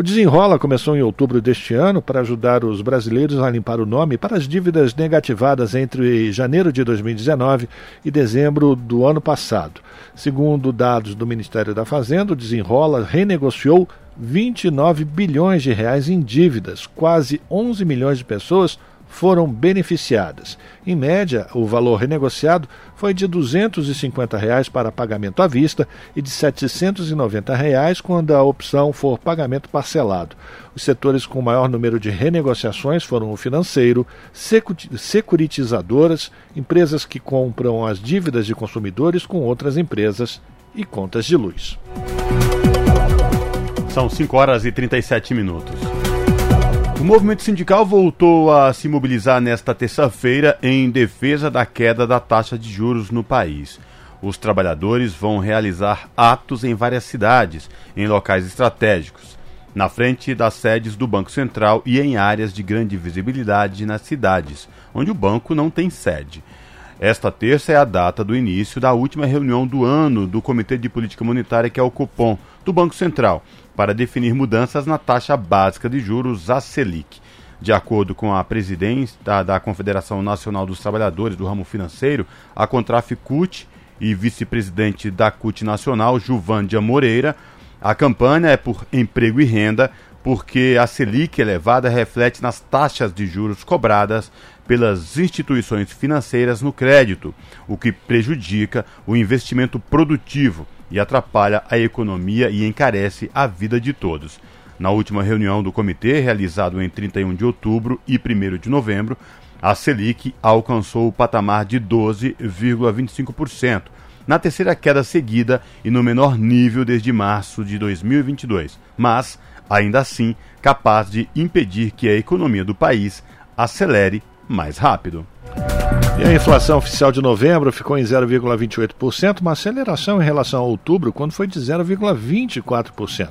S1: O Desenrola começou em outubro deste ano para ajudar os brasileiros a limpar o nome para as dívidas negativadas entre janeiro de 2019 e dezembro do ano passado. Segundo dados do Ministério da Fazenda, o Desenrola renegociou 29 bilhões de reais em dívidas, quase 11 milhões de pessoas foram beneficiadas. Em média, o valor renegociado foi de 250 reais para pagamento à vista e de 790 reais quando a opção for pagamento parcelado. Os setores com maior número de renegociações foram o financeiro, securitizadoras, empresas que compram as dívidas de consumidores com outras empresas e contas de luz.
S3: São 5 horas e 37 minutos. O movimento sindical voltou a se mobilizar nesta terça-feira em defesa da queda da taxa de juros no país. Os trabalhadores vão realizar atos em várias cidades, em locais estratégicos, na frente das sedes do Banco Central e em áreas de grande visibilidade nas cidades, onde o banco não tem sede. Esta terça é a data do início da última reunião do ano do Comitê de Política Monetária, que é o Copom, do Banco Central, para definir mudanças na taxa básica de juros, a Selic. De acordo com a presidente da, Confederação Nacional dos Trabalhadores do Ramo Financeiro, a Contraficute e vice-presidente da CUT Nacional, Juvândia Moreira, a campanha é por emprego e renda, porque a Selic elevada reflete nas taxas de juros cobradas pelas instituições financeiras no crédito, o que prejudica o investimento produtivo e atrapalha a economia e encarece a vida de todos. Na última reunião do comitê, realizado em 31 de outubro e 1 de novembro, a Selic alcançou o patamar de 12,25%, na terceira queda seguida e no menor nível desde março de 2022, mas, ainda assim, capaz de impedir que a economia do país acelere mais rápido.
S1: E a inflação oficial de novembro ficou em 0,28%, uma aceleração em relação a outubro, quando foi de 0,24%.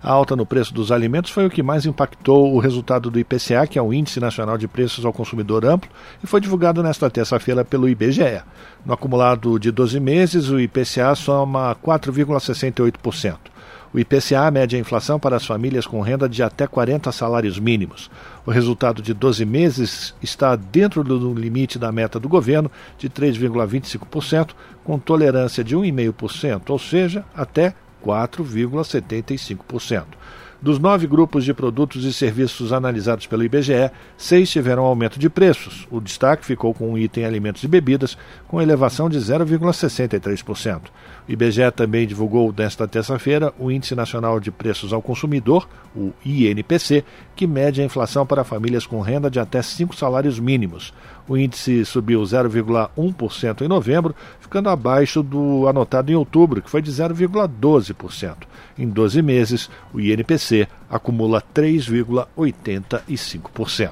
S1: A alta no preço dos alimentos foi o que mais impactou o resultado do IPCA, que é o Índice Nacional de Preços ao Consumidor Amplo, e foi divulgado nesta terça-feira pelo IBGE. No acumulado de 12 meses, o IPCA soma 4,68%. O IPCA mede a inflação para as famílias com renda de até 40 salários mínimos. O resultado de 12 meses está dentro do limite da meta do governo de 3,25%, com tolerância de 1,5%, ou seja, até 4,75%. Dos nove grupos de produtos e serviços analisados pelo IBGE, seis tiveram aumento de preços. O destaque ficou com o item alimentos e bebidas, com elevação de 0,63%. IBGE também divulgou nesta terça-feira o Índice Nacional de Preços ao Consumidor, o INPC, que mede a inflação para famílias com renda de até cinco salários mínimos. O índice subiu 0,1% em novembro, ficando abaixo do anotado em outubro, que foi de 0,12%. Em 12 meses, o INPC acumula 3,85%.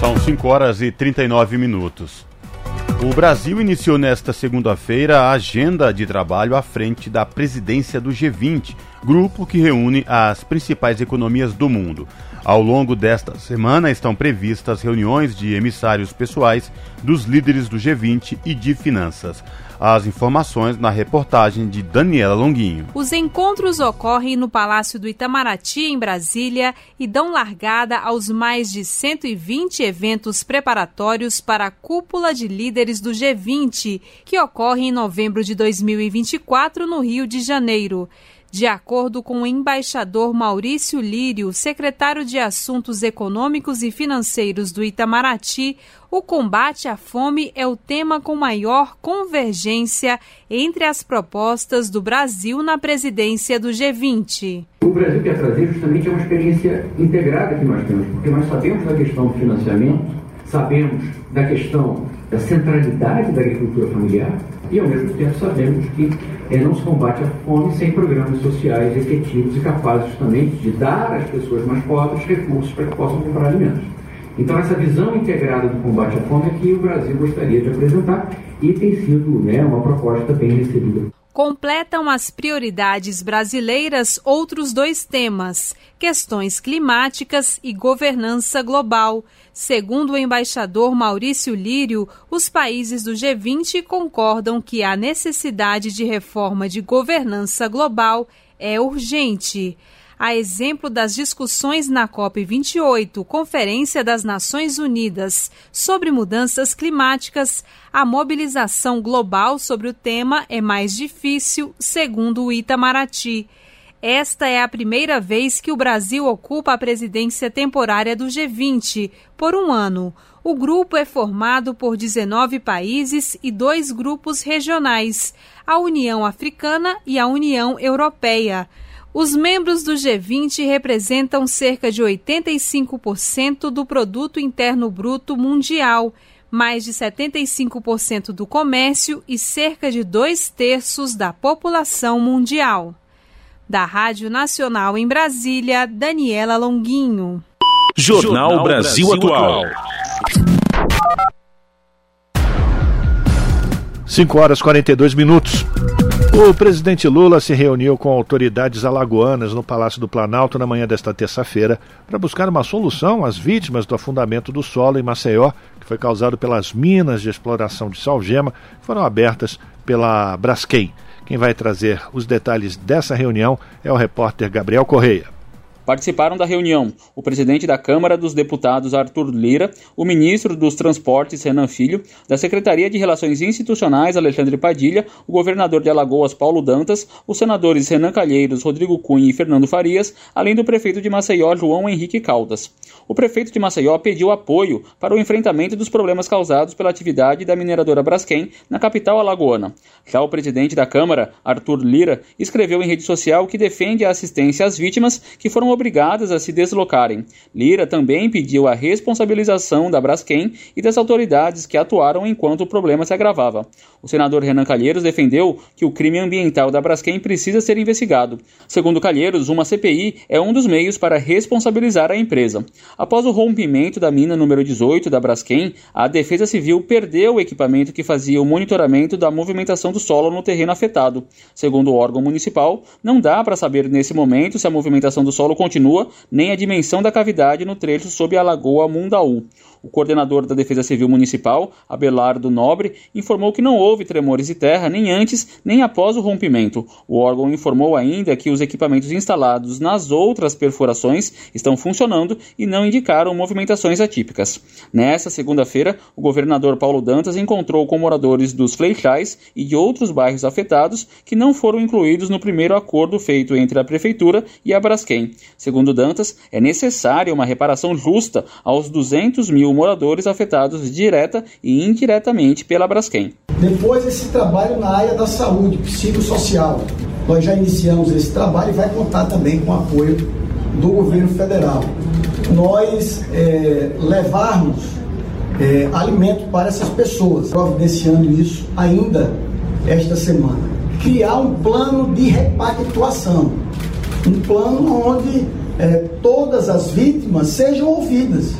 S3: São 5 horas e 39 minutos. O Brasil iniciou nesta segunda-feira a agenda de trabalho à frente da presidência do G20, grupo que reúne as principais economias do mundo. Ao longo desta semana estão previstas reuniões de emissários pessoais dos líderes do G20 e de finanças. As informações na reportagem de Daniela Longuinho.
S14: Os encontros ocorrem no Palácio do Itamaraty, em Brasília, e dão largada aos mais de 120 eventos preparatórios para a cúpula de líderes do G20, que ocorre em novembro de 2024 no Rio de Janeiro. De acordo com o embaixador Maurício Lírio, secretário de Assuntos Econômicos e Financeiros do Itamaraty, o combate à fome é o tema com maior convergência entre as propostas do Brasil na presidência do G20.
S15: O Brasil quer trazer justamente uma experiência integrada que nós temos, porque nós sabemos da questão do financiamento, sabemos da questão da centralidade da agricultura familiar e, ao mesmo tempo, sabemos que é, não se combate a fome sem programas sociais efetivos e capazes justamente de dar às pessoas mais pobres recursos para que possam comprar alimentos. Então, essa visão integrada do combate à fome é que o Brasil gostaria de apresentar e tem sido né, uma proposta bem recebida
S14: completam as prioridades brasileiras outros dois temas: questões climáticas e governança global. Segundo o embaixador Maurício Lírio, os países do G20 concordam que a necessidade de reforma de governança global é urgente a exemplo das discussões na COP28, Conferência das Nações Unidas sobre Mudanças Climáticas, a mobilização global sobre o tema é mais difícil, segundo o Itamaraty. Esta é a primeira vez que o Brasil ocupa a presidência temporária do G20 por um ano. O grupo é formado por 19 países e dois grupos regionais, a União Africana e a União Europeia. Os membros do G20 representam cerca de 85% do produto interno bruto mundial, mais de 75% do comércio e cerca de dois terços da população mundial. Da Rádio Nacional em Brasília, Daniela Longuinho.
S2: Jornal Brasil Atual.
S1: 5 horas e 42 minutos. O presidente Lula se reuniu com autoridades alagoanas no Palácio do Planalto na manhã desta terça-feira para buscar uma solução às vítimas do afundamento do solo em Maceió, que foi causado pelas minas de exploração de salgema que foram abertas pela Braskem. Quem vai trazer os detalhes dessa reunião é o repórter Gabriel Correia.
S16: Participaram da reunião o presidente da Câmara dos Deputados Arthur Lira, o ministro dos Transportes Renan Filho, da Secretaria de Relações Institucionais Alexandre Padilha, o governador de Alagoas Paulo Dantas, os senadores Renan Calheiros, Rodrigo Cunha e Fernando Farias, além do prefeito de Maceió João Henrique Caldas. O prefeito de Maceió pediu apoio para o enfrentamento dos problemas causados pela atividade da mineradora Braskem na capital alagoana. Já o presidente da Câmara, Arthur Lira, escreveu em rede social que defende a assistência às vítimas que foram obrigadas a se deslocarem. Lira também pediu a responsabilização da Braskem e das autoridades que atuaram enquanto o problema se agravava. O senador Renan Calheiros defendeu que o crime ambiental da Braskem precisa ser investigado. Segundo Calheiros, uma CPI é um dos meios para responsabilizar a empresa. Após o rompimento da mina número 18 da Braskem, a Defesa Civil perdeu o equipamento que fazia o monitoramento da movimentação do solo no terreno afetado. Segundo o órgão municipal, não dá para saber nesse momento se a movimentação do solo continua, nem a dimensão da cavidade no trecho sob a Lagoa Mundaú. O coordenador da Defesa Civil Municipal, Abelardo Nobre, informou que não houve tremores de terra nem antes nem após o rompimento. O órgão informou ainda que os equipamentos instalados nas outras perfurações estão funcionando e não indicaram movimentações atípicas. Nessa segunda-feira, o governador Paulo Dantas encontrou com moradores dos Fleixais e de outros bairros afetados que não foram incluídos no primeiro acordo feito entre a prefeitura e a Braskem. Segundo Dantas, é necessária uma reparação justa aos 200 mil moradores afetados direta e indiretamente pela Braskem.
S17: Depois esse trabalho na área da saúde psicossocial. Nós já iniciamos esse trabalho e vai contar também com o apoio do governo federal. Nós é, levarmos é, alimento para essas pessoas, providenciando isso ainda esta semana. Criar um plano de repactuação, um plano onde é, todas as vítimas sejam ouvidas,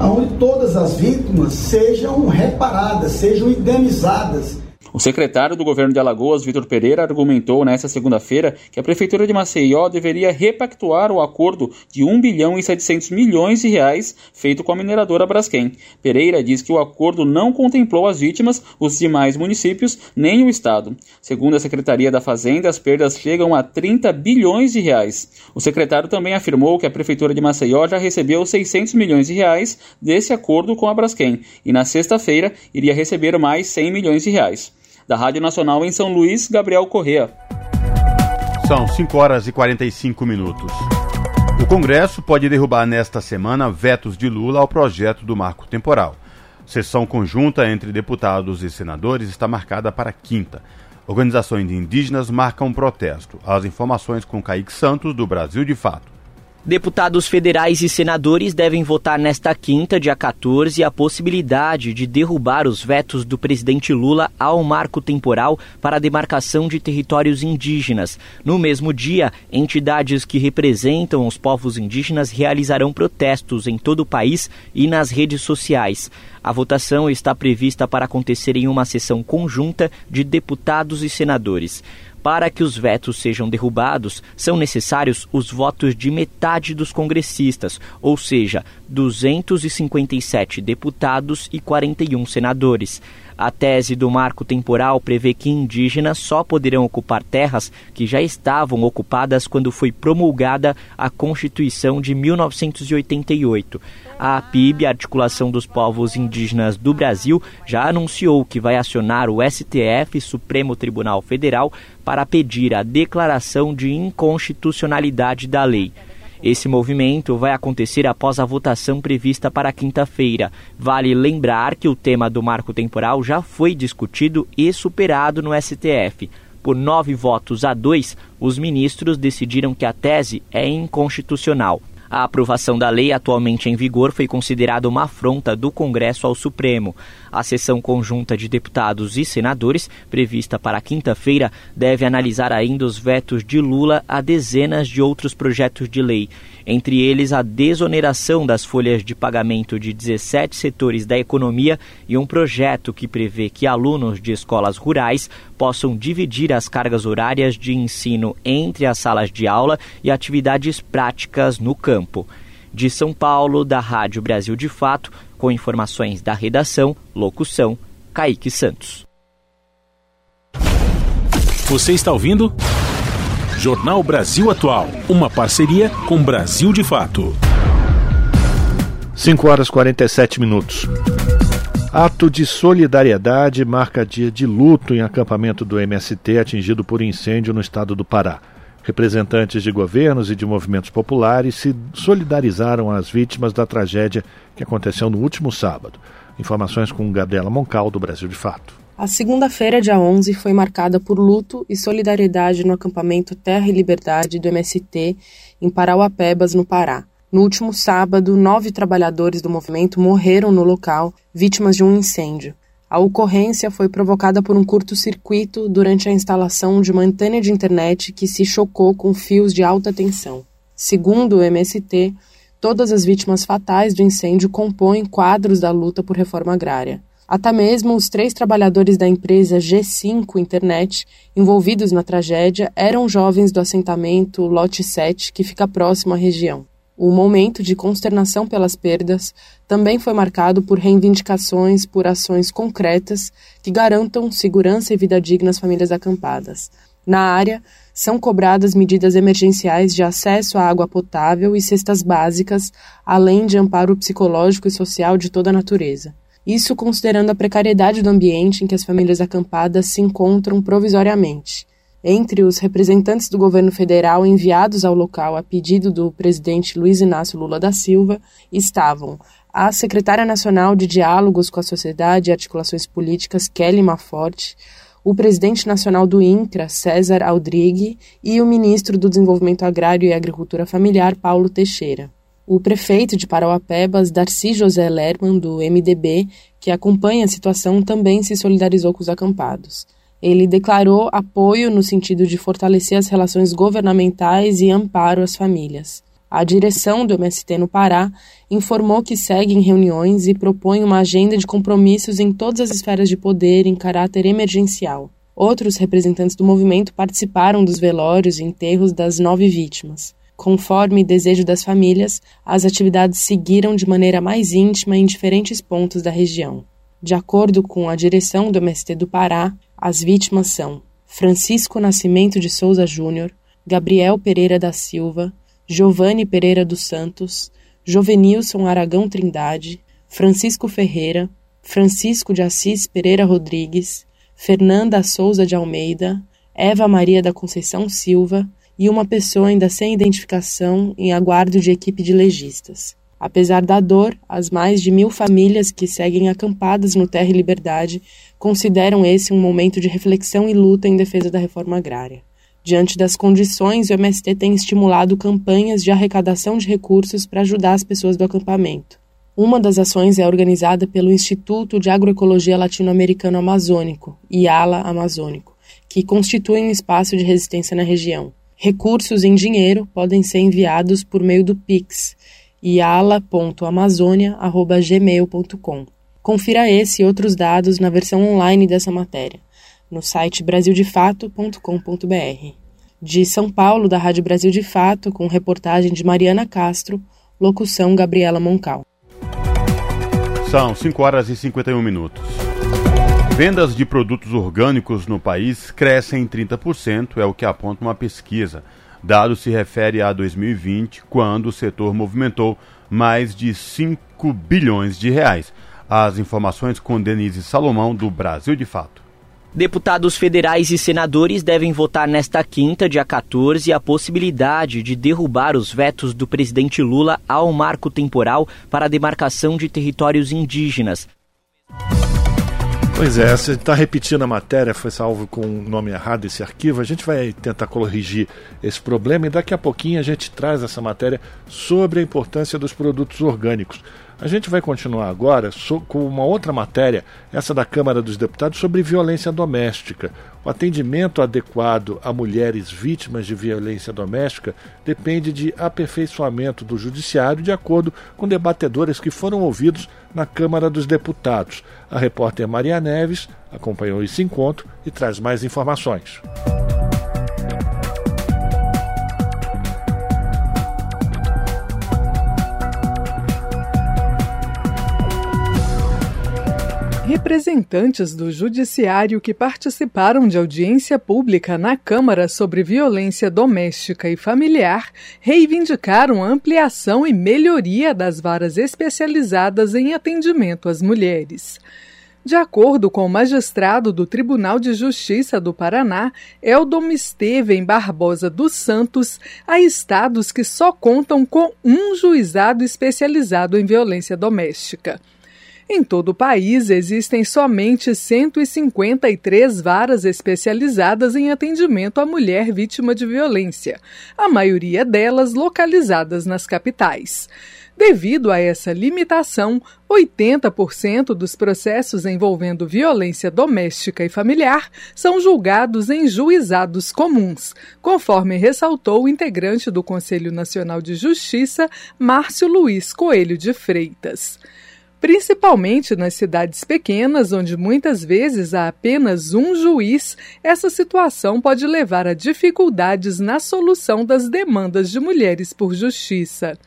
S17: onde todas as vítimas sejam reparadas, sejam indenizadas.
S16: O secretário do governo de Alagoas, Vitor Pereira, argumentou nesta segunda-feira que a prefeitura de Maceió deveria repactuar o acordo de 1 bilhão e 700 milhões de reais feito com a mineradora Braskem. Pereira diz que o acordo não contemplou as vítimas, os demais municípios, nem o estado. Segundo a Secretaria da Fazenda, as perdas chegam a 30 bilhões de reais. O secretário também afirmou que a prefeitura de Maceió já recebeu 600 milhões de reais desse acordo com a Braskem e na sexta-feira iria receber mais 100 milhões de reais. Da Rádio Nacional em São Luís, Gabriel Correa.
S3: São 5 horas e 45 minutos. O Congresso pode derrubar nesta semana vetos de Lula ao projeto do marco temporal. Sessão conjunta entre deputados e senadores está marcada para quinta. Organizações indígenas marcam protesto. As informações com Kaique Santos, do Brasil de Fato.
S18: Deputados federais e senadores devem votar nesta quinta, dia 14, a possibilidade de derrubar os vetos do presidente Lula ao marco temporal para a demarcação de territórios indígenas. No mesmo dia, entidades que representam os povos indígenas realizarão protestos em todo o país e nas redes sociais. A votação está prevista para acontecer em uma sessão conjunta de deputados e senadores. Para que os vetos sejam derrubados, são necessários os votos de metade dos congressistas, ou seja, 257 deputados e 41 senadores. A tese do marco temporal prevê que indígenas só poderão ocupar terras que já estavam ocupadas quando foi promulgada a Constituição de 1988. A APIB, a Articulação dos Povos Indígenas do Brasil, já anunciou que vai acionar o STF, Supremo Tribunal Federal, para pedir a declaração de inconstitucionalidade da lei. Esse movimento vai acontecer após a votação prevista para quinta-feira. Vale lembrar que o tema do marco temporal já foi discutido e superado no STF. Por nove votos a dois, os ministros decidiram que a tese é inconstitucional. A aprovação da lei atualmente em vigor foi considerada uma afronta do Congresso ao Supremo. A sessão conjunta de deputados e senadores, prevista para quinta-feira, deve analisar ainda os vetos de Lula a dezenas de outros projetos de lei entre eles a desoneração das folhas de pagamento de 17 setores da economia e um projeto que prevê que alunos de escolas rurais possam dividir as cargas horárias de ensino entre as salas de aula e atividades práticas no campo. De São Paulo, da Rádio Brasil de Fato, com informações da redação, locução, Kaique Santos.
S2: Você está ouvindo? Jornal Brasil Atual, uma parceria com Brasil de Fato.
S1: 5 horas 47 minutos. Ato de solidariedade marca dia de luto em acampamento do MST atingido por incêndio no estado do Pará. Representantes de governos e de movimentos populares se solidarizaram às vítimas da tragédia que aconteceu no último sábado. Informações com Gabriela Moncal, do Brasil de Fato.
S19: A segunda-feira, dia 11, foi marcada por luto e solidariedade no acampamento Terra e Liberdade do MST em Parauapebas, no Pará. No último sábado, nove trabalhadores do movimento morreram no local, vítimas de um incêndio. A ocorrência foi provocada por um curto-circuito durante a instalação de uma antena de internet que se chocou com fios de alta tensão. Segundo o MST, todas as vítimas fatais do incêndio compõem quadros da luta por reforma agrária. Até mesmo os três trabalhadores da empresa G5 Internet envolvidos na tragédia eram jovens do assentamento Lote 7, que fica próximo à região. O momento de consternação pelas perdas também foi marcado por reivindicações por ações concretas que garantam segurança e vida digna às famílias acampadas. Na área, são cobradas medidas emergenciais de acesso à água potável e cestas básicas, além de amparo psicológico e social de toda a natureza. Isso considerando a precariedade do ambiente em que as famílias acampadas se encontram provisoriamente. Entre os representantes do governo federal enviados ao local a pedido do presidente Luiz Inácio Lula da Silva estavam a secretária nacional de Diálogos com a Sociedade e Articulações Políticas, Kelly Maforte, o presidente nacional do INCRA, César Aldrigue, e o ministro do Desenvolvimento Agrário e Agricultura Familiar, Paulo Teixeira. O prefeito de Parauapebas, Darcy José Lerman, do MDB, que acompanha a situação, também se solidarizou com os acampados. Ele declarou apoio no sentido de fortalecer as relações governamentais e amparo às famílias. A direção do MST no Pará informou que segue em reuniões e propõe uma agenda de compromissos em todas as esferas de poder em caráter emergencial. Outros representantes do movimento participaram dos velórios e enterros das nove vítimas. Conforme desejo das famílias, as atividades seguiram de maneira mais íntima em diferentes pontos da região. De acordo com a direção do MST do Pará, as vítimas são Francisco Nascimento de Souza Júnior, Gabriel Pereira da Silva, Giovanni Pereira dos Santos, Jovenilson Aragão Trindade, Francisco Ferreira, Francisco de Assis Pereira Rodrigues, Fernanda Souza de Almeida, Eva Maria da Conceição Silva e uma pessoa ainda sem identificação em aguardo de equipe de legistas. Apesar da dor, as mais de mil famílias que seguem acampadas no Terra e Liberdade consideram esse um momento de reflexão e luta em defesa da reforma agrária. Diante das condições, o MST tem estimulado campanhas de arrecadação de recursos para ajudar as pessoas do acampamento. Uma das ações é organizada pelo Instituto de Agroecologia Latino-Americano Amazônico, IALA Amazônico, que constitui um espaço de resistência na região. Recursos em dinheiro podem ser enviados por meio do Pix, iala.amazonia.gmail.com. Confira esse e outros dados na versão online dessa matéria, no site brasildefato.com.br. De São Paulo, da Rádio Brasil de Fato, com reportagem de Mariana Castro, locução Gabriela Moncal.
S3: São 5 horas e 51 minutos. Vendas de produtos orgânicos no país crescem em 30%, é o que aponta uma pesquisa. Dado se refere a 2020, quando o setor movimentou mais de 5 bilhões de reais. As informações com Denise Salomão, do Brasil de Fato.
S18: Deputados federais e senadores devem votar nesta quinta, dia 14, a possibilidade de derrubar os vetos do presidente Lula ao marco temporal para a demarcação de territórios indígenas.
S1: Pois é, você está repetindo a matéria, foi salvo com o nome errado esse arquivo. A gente vai tentar corrigir esse problema e daqui a pouquinho a gente traz essa matéria sobre a importância dos produtos orgânicos. A gente vai continuar agora com uma outra matéria, essa da Câmara dos Deputados, sobre violência doméstica. O atendimento adequado a mulheres vítimas de violência doméstica depende de aperfeiçoamento do Judiciário, de acordo com debatedores que foram ouvidos na Câmara dos Deputados. A repórter Maria Neves acompanhou esse encontro e traz mais informações.
S20: Representantes do Judiciário que participaram de audiência pública na Câmara sobre violência doméstica e familiar reivindicaram ampliação e melhoria das varas especializadas em atendimento às mulheres. De acordo com o magistrado do Tribunal de Justiça do Paraná, Eldom Esteven Barbosa dos Santos, há estados que só contam com um juizado especializado em violência doméstica. Em todo o país, existem somente 153 varas especializadas em atendimento à mulher vítima de violência, a maioria delas localizadas nas capitais. Devido a essa limitação, 80% dos processos envolvendo violência doméstica e familiar são julgados em juizados comuns, conforme ressaltou o integrante do Conselho Nacional de Justiça, Márcio Luiz Coelho de Freitas. Principalmente nas cidades pequenas, onde muitas vezes há apenas um juiz, essa situação pode levar a dificuldades na solução das demandas de mulheres por justiça.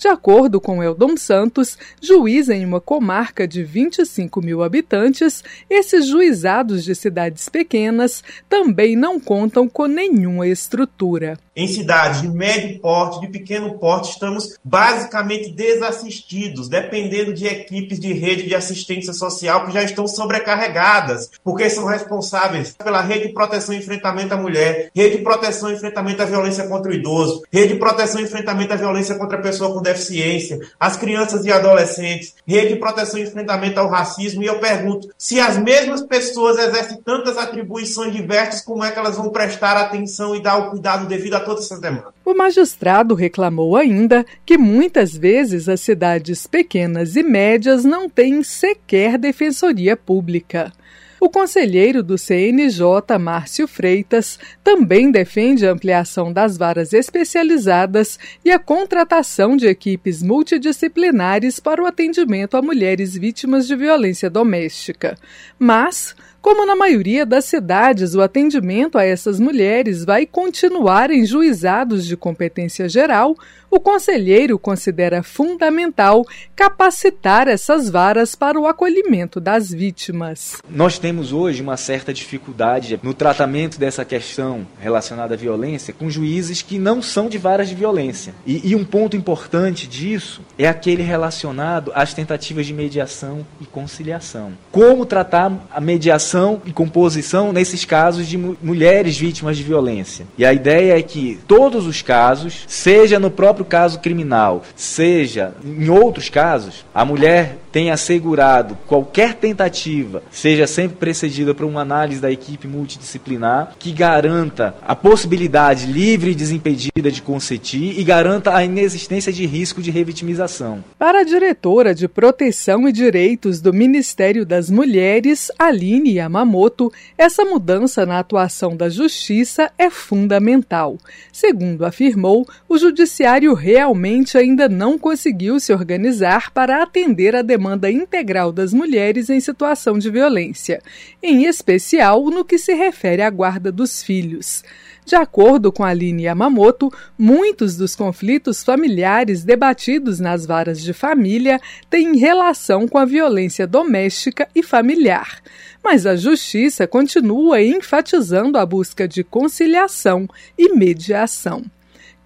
S20: De acordo com Eldon Santos, juiz em uma comarca de 25 mil habitantes, esses juizados de cidades pequenas também não contam com nenhuma estrutura.
S21: Em cidades de médio porte, de pequeno porte, estamos basicamente desassistidos, dependendo de equipes de rede de assistência social que já estão sobrecarregadas, porque são responsáveis pela rede de proteção e enfrentamento à mulher, rede de proteção e enfrentamento à violência contra o idoso, rede de proteção e enfrentamento à violência contra a pessoa com deficiência, as crianças e adolescentes, rede de proteção e enfrentamento ao racismo. E eu pergunto: se as mesmas pessoas exercem tantas atribuições diversas, como é que elas vão prestar atenção e dar o cuidado devido a todas essas demandas.
S20: O magistrado reclamou ainda que muitas vezes as cidades pequenas e médias não têm sequer defensoria pública. O conselheiro do CNJ, Márcio Freitas, também defende a ampliação das varas especializadas e a contratação de equipes multidisciplinares para o atendimento a mulheres vítimas de violência doméstica. Mas como na maioria das cidades, o atendimento a essas mulheres vai continuar em juizados de competência geral, o conselheiro considera fundamental capacitar essas varas para o acolhimento das vítimas.
S22: Nós temos hoje uma certa dificuldade no tratamento dessa questão relacionada à violência com juízes que não são de varas de violência. E, e um ponto importante disso é aquele relacionado às tentativas de mediação e conciliação. Como tratar a mediação e composição nesses casos de mu mulheres vítimas de violência. E a ideia é que todos os casos, seja no próprio caso criminal, seja em outros casos, a mulher tenha assegurado qualquer tentativa seja sempre precedida por uma análise da equipe multidisciplinar que garanta a possibilidade livre e desimpedida de consentir e garanta a inexistência de risco de revitimização.
S20: Para a diretora de Proteção e Direitos do Ministério das Mulheres, Aline Yamamoto, essa mudança na atuação da Justiça é fundamental. Segundo afirmou, o Judiciário realmente ainda não conseguiu se organizar para atender a demanda demanda integral das mulheres em situação de violência, em especial no que se refere à guarda dos filhos. De acordo com Aline Yamamoto, muitos dos conflitos familiares debatidos nas varas de família têm relação com a violência doméstica e familiar. Mas a Justiça continua enfatizando a busca de conciliação e mediação.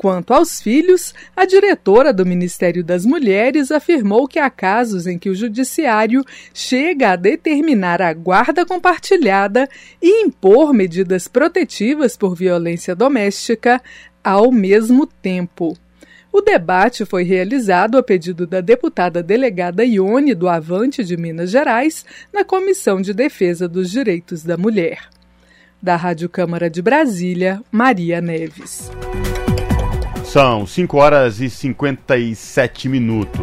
S20: Quanto aos filhos, a diretora do Ministério das Mulheres afirmou que há casos em que o Judiciário chega a determinar a guarda compartilhada e impor medidas protetivas por violência doméstica ao mesmo tempo. O debate foi realizado a pedido da deputada delegada Ione do Avante de Minas Gerais na Comissão de Defesa dos Direitos da Mulher. Da Rádio Câmara de Brasília, Maria Neves.
S3: São 5 horas e 57 minutos.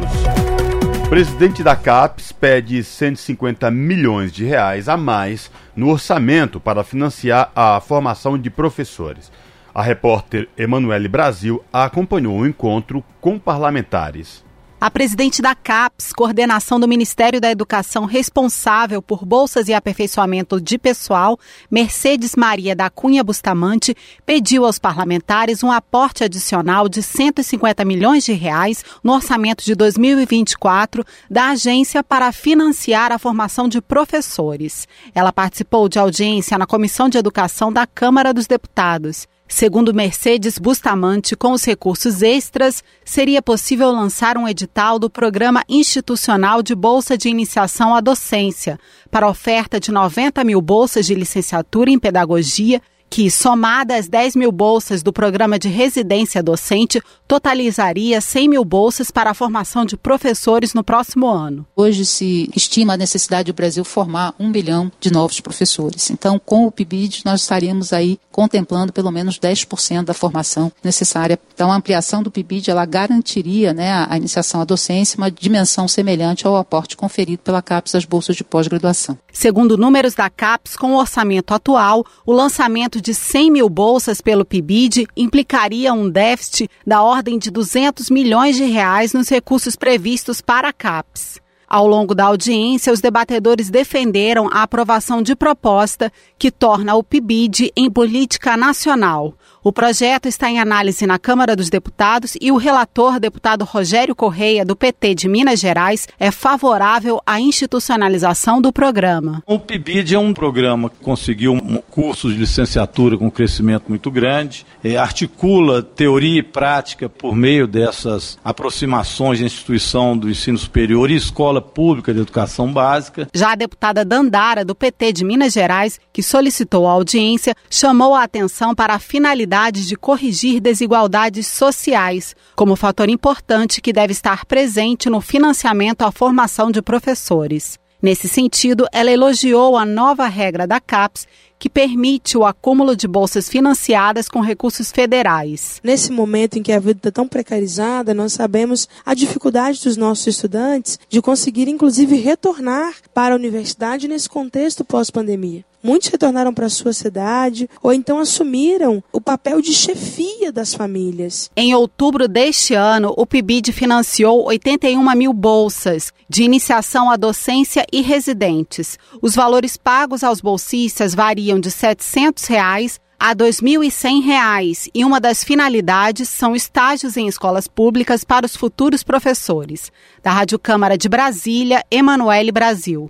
S3: O presidente da CAPES pede 150 milhões de reais a mais no orçamento para financiar a formação de professores. A repórter Emanuele Brasil acompanhou o encontro com parlamentares.
S23: A presidente da CAPES, coordenação do Ministério da Educação responsável por bolsas e aperfeiçoamento de pessoal, Mercedes Maria da Cunha Bustamante, pediu aos parlamentares um aporte adicional de 150 milhões de reais no orçamento de 2024 da agência para financiar a formação de professores. Ela participou de audiência na Comissão de Educação da Câmara dos Deputados. Segundo Mercedes Bustamante, com os recursos extras, seria possível lançar um edital do Programa Institucional de Bolsa de Iniciação à Docência, para oferta de 90 mil bolsas de licenciatura em pedagogia que, somada às 10 mil bolsas do programa de residência docente, totalizaria 100 mil bolsas para a formação de professores no próximo ano.
S24: Hoje se estima a necessidade do Brasil formar um bilhão de novos professores. Então, com o PIBID, nós estaríamos aí contemplando pelo menos 10% da formação necessária. Então, a ampliação do PIBID, ela garantiria né, a iniciação à docência uma dimensão semelhante ao aporte conferido pela CAPES às bolsas de pós-graduação.
S23: Segundo números da CAPES, com o orçamento atual, o lançamento de 100 mil bolsas pelo PIBID implicaria um déficit da ordem de 200 milhões de reais nos recursos previstos para a CAPES. Ao longo da audiência, os debatedores defenderam a aprovação de proposta que torna o PIBID em política nacional. O projeto está em análise na Câmara dos Deputados e o relator, deputado Rogério Correia, do PT de Minas Gerais, é favorável à institucionalização do programa.
S25: O PIBID é um programa que conseguiu um curso de licenciatura com um crescimento muito grande, é, articula teoria e prática por meio dessas aproximações de instituição do ensino superior e escola pública de educação básica.
S23: Já a deputada Dandara, do PT de Minas Gerais, que solicitou a audiência, chamou a atenção para a finalidade de corrigir desigualdades sociais, como fator importante que deve estar presente no financiamento à formação de professores. Nesse sentido, ela elogiou a nova regra da CAPES, que permite o acúmulo de bolsas financiadas com recursos federais.
S26: Nesse momento em que a vida está tão precarizada, nós sabemos a dificuldade dos nossos estudantes de conseguir, inclusive, retornar para a universidade nesse contexto pós-pandemia. Muitos retornaram para sua cidade ou então assumiram o papel de chefia das famílias.
S23: Em outubro deste ano, o PIBID financiou 81 mil bolsas de iniciação à docência e residentes. Os valores pagos aos bolsistas variam de 700 reais a R$ 2.100 e uma das finalidades são estágios em escolas públicas para os futuros professores. Da Rádio Câmara de Brasília, Emanuele Brasil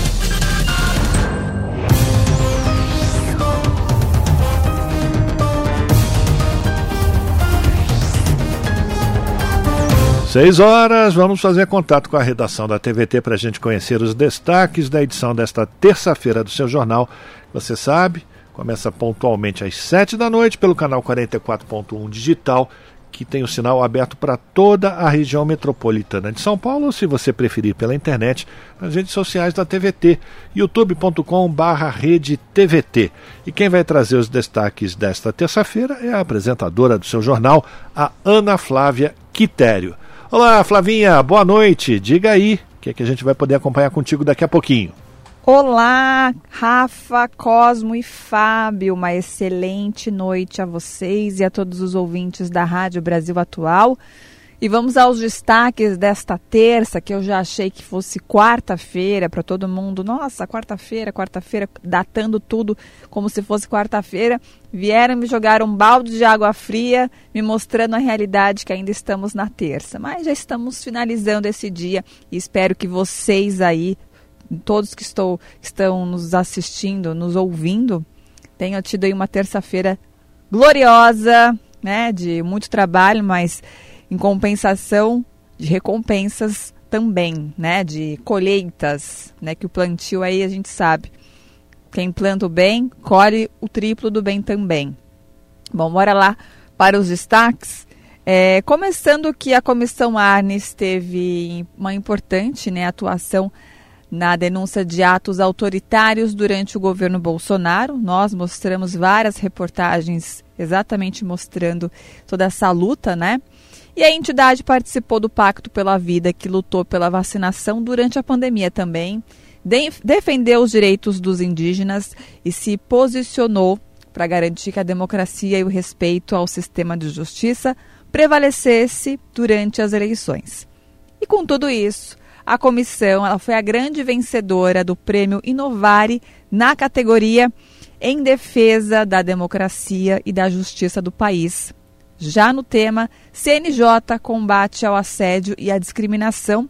S1: Seis horas, vamos fazer contato com a redação da TVT para a gente conhecer os destaques da edição desta terça-feira do seu jornal. Você sabe, começa pontualmente às sete da noite pelo canal 44.1 digital, que tem o sinal aberto para toda a região metropolitana de São Paulo, ou se você preferir pela internet, nas redes sociais da TVT, youtube.com/rede TVT. E quem vai trazer os destaques desta terça-feira é a apresentadora do seu jornal, a Ana Flávia Quitério. Olá, Flavinha, boa noite. Diga aí, o que, é que a gente vai poder acompanhar contigo daqui a pouquinho.
S27: Olá, Rafa, Cosmo e Fábio. Uma excelente noite a vocês e a todos os ouvintes da Rádio Brasil Atual. E vamos aos destaques desta terça, que eu já achei que fosse quarta-feira para todo mundo. Nossa, quarta-feira, quarta-feira, datando tudo como se fosse quarta-feira. Vieram me jogar um balde de água fria, me mostrando a realidade que ainda estamos na terça. Mas já estamos finalizando esse dia e espero que vocês aí, todos que estou, estão nos assistindo, nos ouvindo, tenham tido aí uma terça-feira gloriosa, né? De muito trabalho, mas em compensação de recompensas também, né, de colheitas, né, que o plantio aí a gente sabe. Quem planta o bem, colhe o triplo do bem também. Bom, bora lá para os destaques. É, começando que a Comissão Arnes teve uma importante né, atuação na denúncia de atos autoritários durante o governo Bolsonaro. Nós mostramos várias reportagens exatamente mostrando toda essa luta, né? E a entidade participou do Pacto pela Vida, que lutou pela vacinação durante a pandemia também, de defendeu os direitos dos indígenas e se posicionou para garantir que a democracia e o respeito ao sistema de justiça prevalecesse durante as eleições. E com tudo isso, a comissão ela foi a grande vencedora do prêmio Inovare na categoria em defesa da democracia e da justiça do país, já no tema CNJ Combate ao Assédio e à Discriminação,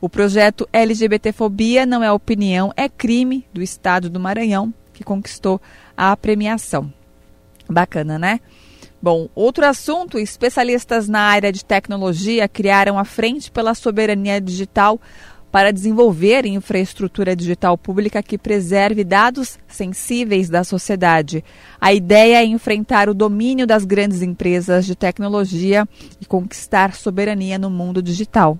S27: o projeto LGBTfobia não é opinião, é crime do Estado do Maranhão, que conquistou a premiação. Bacana, né? Bom, outro assunto: especialistas na área de tecnologia criaram a Frente pela Soberania Digital para desenvolver infraestrutura digital pública que preserve dados sensíveis da sociedade. A ideia é enfrentar o domínio das grandes empresas de tecnologia e conquistar soberania no mundo digital.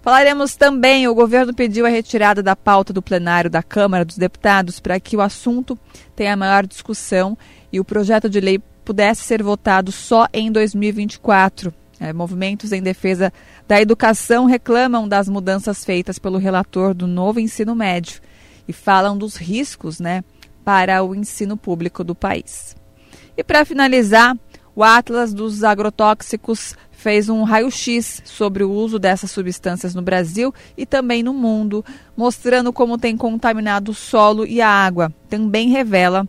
S27: Falaremos também, o governo pediu a retirada da pauta do plenário da Câmara dos Deputados para que o assunto tenha maior discussão e o projeto de lei pudesse ser votado só em 2024. É, movimentos em defesa da educação reclamam das mudanças feitas pelo relator do novo ensino médio e falam dos riscos né, para o ensino público do país. E para finalizar, o Atlas dos Agrotóxicos fez um raio-x sobre o uso dessas substâncias no Brasil e também no mundo, mostrando como tem contaminado o solo e a água. Também revela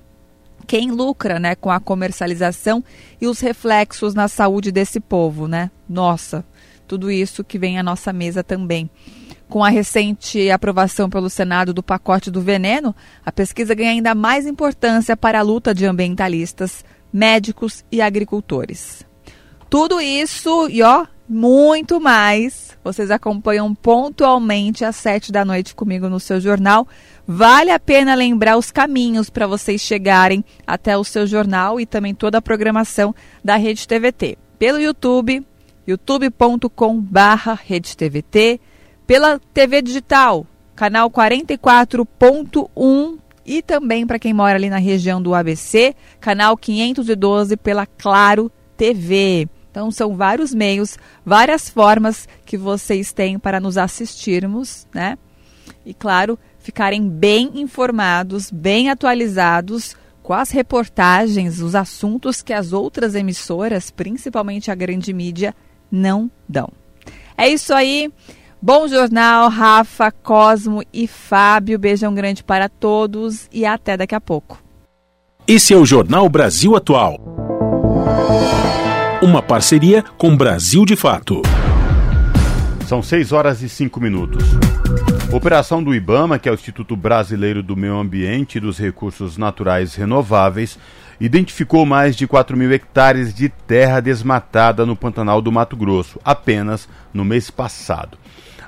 S27: quem lucra né, com a comercialização e os reflexos na saúde desse povo. Né? Nossa, tudo isso que vem à nossa mesa também. Com a recente aprovação pelo Senado do pacote do veneno, a pesquisa ganha ainda mais importância para a luta de ambientalistas, médicos e agricultores. Tudo isso e ó, muito mais. Vocês acompanham pontualmente às sete da noite comigo no seu jornal. Vale a pena lembrar os caminhos para vocês chegarem até o seu jornal e também toda a programação da Rede TVT. Pelo YouTube, youtube.com/barra TVT, pela TV digital, canal 44.1 e também para quem mora ali na região do ABC, canal 512 pela Claro TV. Então, são vários meios, várias formas que vocês têm para nos assistirmos, né? E, claro, ficarem bem informados, bem atualizados com as reportagens, os assuntos que as outras emissoras, principalmente a grande mídia, não dão. É isso aí. Bom jornal, Rafa, Cosmo e Fábio. Beijão grande para todos e até daqui a pouco.
S2: Esse é o Jornal Brasil Atual. Uma parceria com Brasil de Fato.
S3: São 6 horas e 5 minutos. Operação do IBAMA, que é o Instituto Brasileiro do Meio Ambiente e dos Recursos Naturais Renováveis, identificou mais de 4 mil hectares de terra desmatada no Pantanal do Mato Grosso, apenas no mês passado.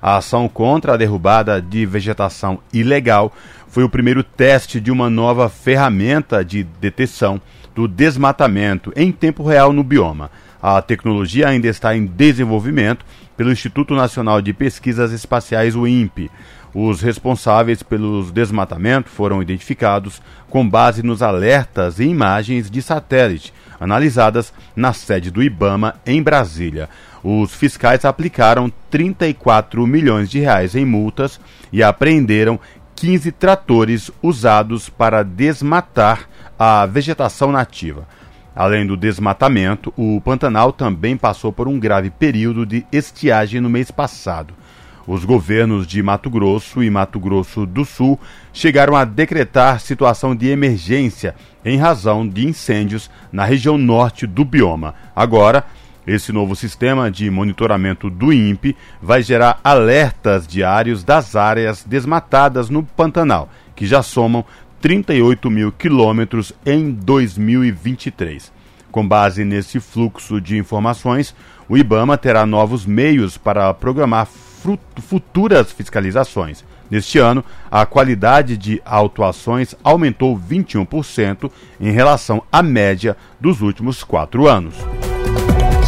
S3: A ação contra a derrubada de vegetação ilegal foi o primeiro teste de uma nova ferramenta de detecção do desmatamento em tempo real no bioma. A tecnologia ainda está em desenvolvimento pelo Instituto Nacional de Pesquisas Espaciais, o INPE. Os responsáveis pelos desmatamentos foram identificados com base nos alertas e imagens de satélite analisadas na sede do IBAMA em Brasília. Os fiscais aplicaram 34 milhões de reais em multas e apreenderam 15 tratores usados para desmatar a vegetação nativa. Além do desmatamento, o Pantanal também passou por um grave período de estiagem no mês passado. Os governos de Mato Grosso e Mato Grosso do Sul chegaram a decretar situação de emergência em razão de incêndios na região norte do bioma. Agora, esse novo sistema de monitoramento do INPE vai gerar alertas diários das áreas desmatadas no Pantanal, que já somam 38 mil quilômetros em 2023. Com base nesse fluxo de informações, o IBAMA terá novos meios para programar futuras fiscalizações. Neste ano, a qualidade de autuações aumentou 21% em relação à média dos últimos quatro anos.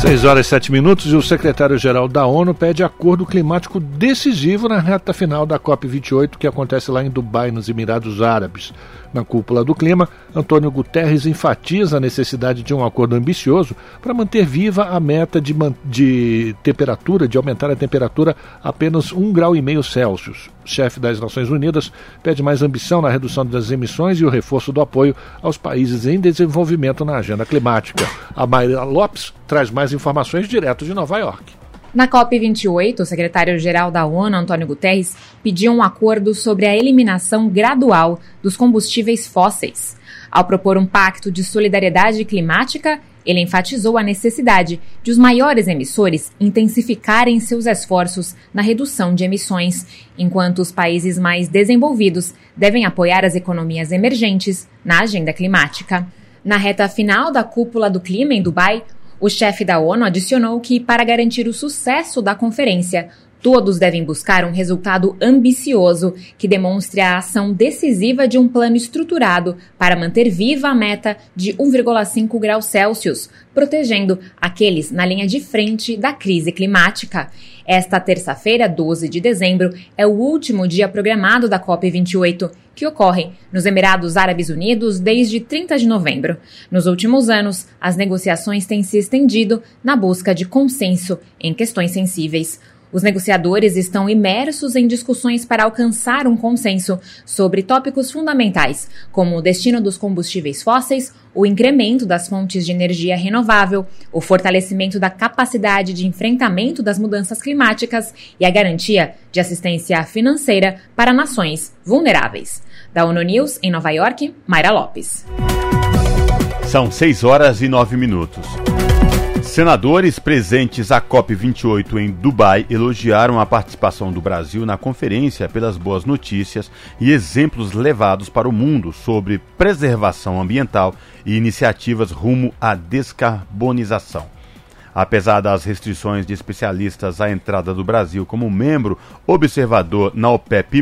S1: 6 horas e 7 minutos e o secretário-geral da ONU pede acordo climático decisivo na reta final da COP28 que acontece lá em Dubai, nos Emirados Árabes. Na cúpula do clima, Antônio Guterres enfatiza a necessidade de um acordo ambicioso para manter viva a meta de, de temperatura, de aumentar a temperatura apenas um grau meio Celsius. O chefe das Nações Unidas pede mais ambição na redução das emissões e o reforço do apoio aos países em desenvolvimento na agenda climática. A Mayra Lopes traz mais informações direto de Nova York.
S28: Na COP28, o secretário-geral da ONU, Antônio Guterres, pediu um acordo sobre a eliminação gradual dos combustíveis fósseis. Ao propor um pacto de solidariedade climática, ele enfatizou a necessidade de os maiores emissores intensificarem seus esforços na redução de emissões, enquanto os países mais desenvolvidos devem apoiar as economias emergentes na agenda climática. Na reta final da cúpula do clima em Dubai, o chefe da ONU adicionou que, para garantir o sucesso da conferência, Todos devem buscar um resultado ambicioso que demonstre a ação decisiva de um plano estruturado para manter viva a meta de 1,5 graus Celsius, protegendo aqueles na linha de frente da crise climática. Esta terça-feira, 12 de dezembro, é o último dia programado da COP28, que ocorre nos Emirados Árabes Unidos desde 30 de novembro. Nos últimos anos, as negociações têm se estendido na busca de consenso em questões sensíveis. Os negociadores estão imersos em discussões para alcançar um consenso sobre tópicos fundamentais, como o destino dos combustíveis fósseis, o incremento das fontes de energia renovável, o fortalecimento da capacidade de enfrentamento das mudanças climáticas e a garantia de assistência financeira para nações vulneráveis. Da ONU News, em Nova York, Mayra Lopes.
S3: São 6 horas e 9 minutos. Senadores presentes à COP28 em Dubai elogiaram a participação do Brasil na conferência pelas boas notícias e exemplos levados para o mundo sobre preservação ambiental e iniciativas rumo à descarbonização. Apesar das restrições de especialistas à entrada do Brasil como membro observador na OPEP,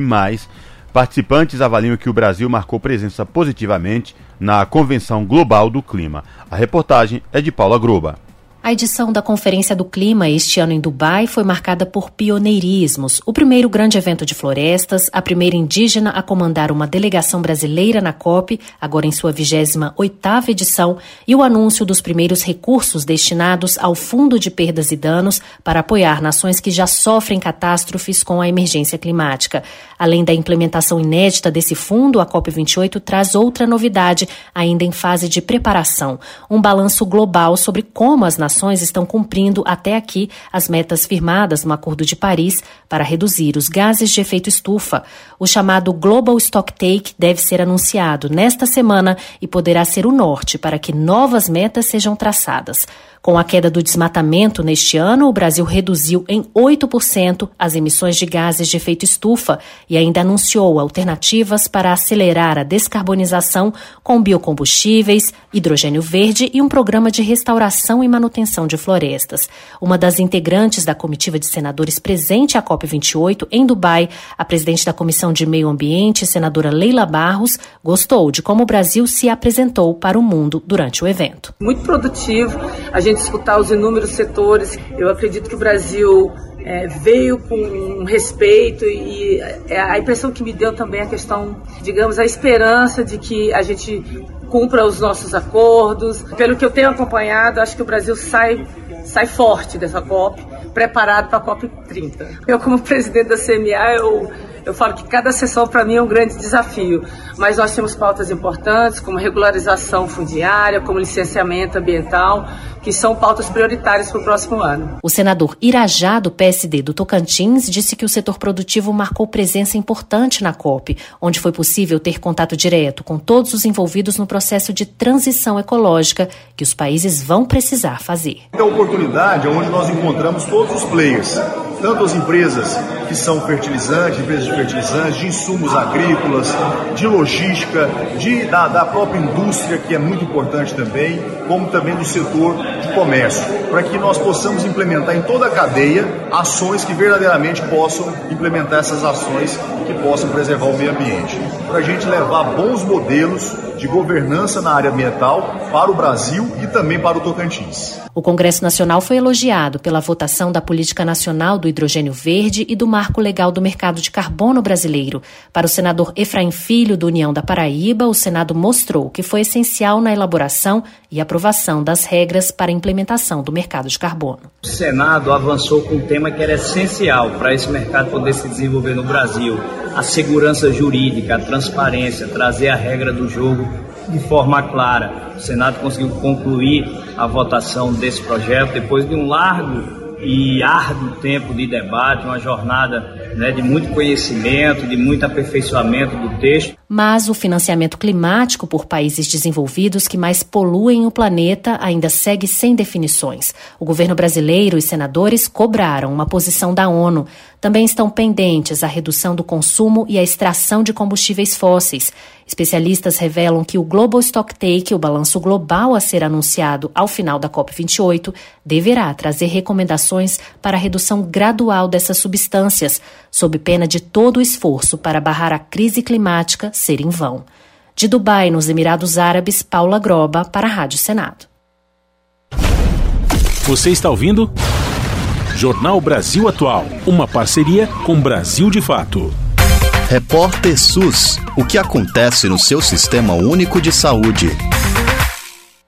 S3: participantes avaliam que o Brasil marcou presença positivamente na Convenção Global do Clima. A reportagem é de Paula Groba.
S29: A edição da Conferência do Clima este ano em Dubai foi marcada por pioneirismos. O primeiro grande evento de florestas, a primeira indígena a comandar uma delegação brasileira na COP, agora em sua 28ª edição, e o anúncio dos primeiros recursos destinados ao Fundo de Perdas e Danos para apoiar nações que já sofrem catástrofes com a emergência climática. Além da implementação inédita desse fundo, a COP28 traz outra novidade, ainda em fase de preparação, um balanço global sobre como as nações nações estão cumprindo até aqui as metas firmadas no Acordo de Paris para reduzir os gases de efeito estufa. O chamado Global Stocktake deve ser anunciado nesta semana e poderá ser o norte para que novas metas sejam traçadas. Com a queda do desmatamento neste ano, o Brasil reduziu em 8% as emissões de gases de efeito estufa e ainda anunciou alternativas para acelerar a descarbonização com biocombustíveis, hidrogênio verde e um programa de restauração e manutenção de florestas. Uma das integrantes da comitiva de senadores presente à COP28 em Dubai, a presidente da Comissão de Meio Ambiente, senadora Leila Barros, gostou de como o Brasil se apresentou para o mundo durante o evento.
S30: Muito produtivo. A gente escutar os inúmeros setores. Eu acredito que o Brasil é, veio com respeito e é, a impressão que me deu também a questão, digamos, a esperança de que a gente cumpra os nossos acordos. Pelo que eu tenho acompanhado, acho que o Brasil sai, sai forte dessa COP, preparado para a COP 30. Eu, como presidente da CMA, eu eu falo que cada sessão para mim é um grande desafio, mas nós temos pautas importantes como regularização fundiária, como licenciamento ambiental, que são pautas prioritárias para o próximo ano.
S29: O senador Irajá, do PSD do Tocantins, disse que o setor produtivo marcou presença importante na COP, onde foi possível ter contato direto com todos os envolvidos no processo de transição ecológica que os países vão precisar fazer.
S31: É a oportunidade onde nós encontramos todos os players, tanto as empresas que são fertilizantes, empresas de fertilizantes, de insumos agrícolas, de logística, de, da, da própria indústria, que é muito importante também, como também do setor de comércio, para que nós possamos implementar em toda a cadeia ações que verdadeiramente possam implementar essas ações que possam preservar o meio ambiente. Para a gente levar bons modelos de governança na área ambiental para o Brasil e também para o Tocantins.
S29: O Congresso Nacional foi elogiado pela votação da Política Nacional do Hidrogênio Verde e do Marco Legal do Mercado de Carbono Brasileiro. Para o senador Efraim Filho, do União da Paraíba, o Senado mostrou que foi essencial na elaboração e aprovação das regras para a implementação do mercado de carbono.
S32: O Senado avançou com um tema que era essencial para esse mercado poder se desenvolver no Brasil: a segurança jurídica, a transparência, trazer a regra do jogo de forma clara. O Senado conseguiu concluir a votação desse projeto depois de um largo e árduo tempo de debate, uma jornada né, de muito conhecimento, de muito aperfeiçoamento do texto.
S29: Mas o financiamento climático por países desenvolvidos que mais poluem o planeta ainda segue sem definições. O governo brasileiro e senadores cobraram uma posição da ONU. Também estão pendentes a redução do consumo e a extração de combustíveis fósseis. Especialistas revelam que o Global Stocktake, o balanço global a ser anunciado ao final da COP28, deverá trazer recomendações para a redução gradual dessas substâncias, sob pena de todo o esforço para barrar a crise climática ser em vão. De Dubai, nos Emirados Árabes, Paula Groba, para a Rádio Senado.
S2: Você está ouvindo? Jornal Brasil Atual, uma parceria com Brasil de Fato.
S33: Repórter SUS. O que acontece no seu sistema único de saúde?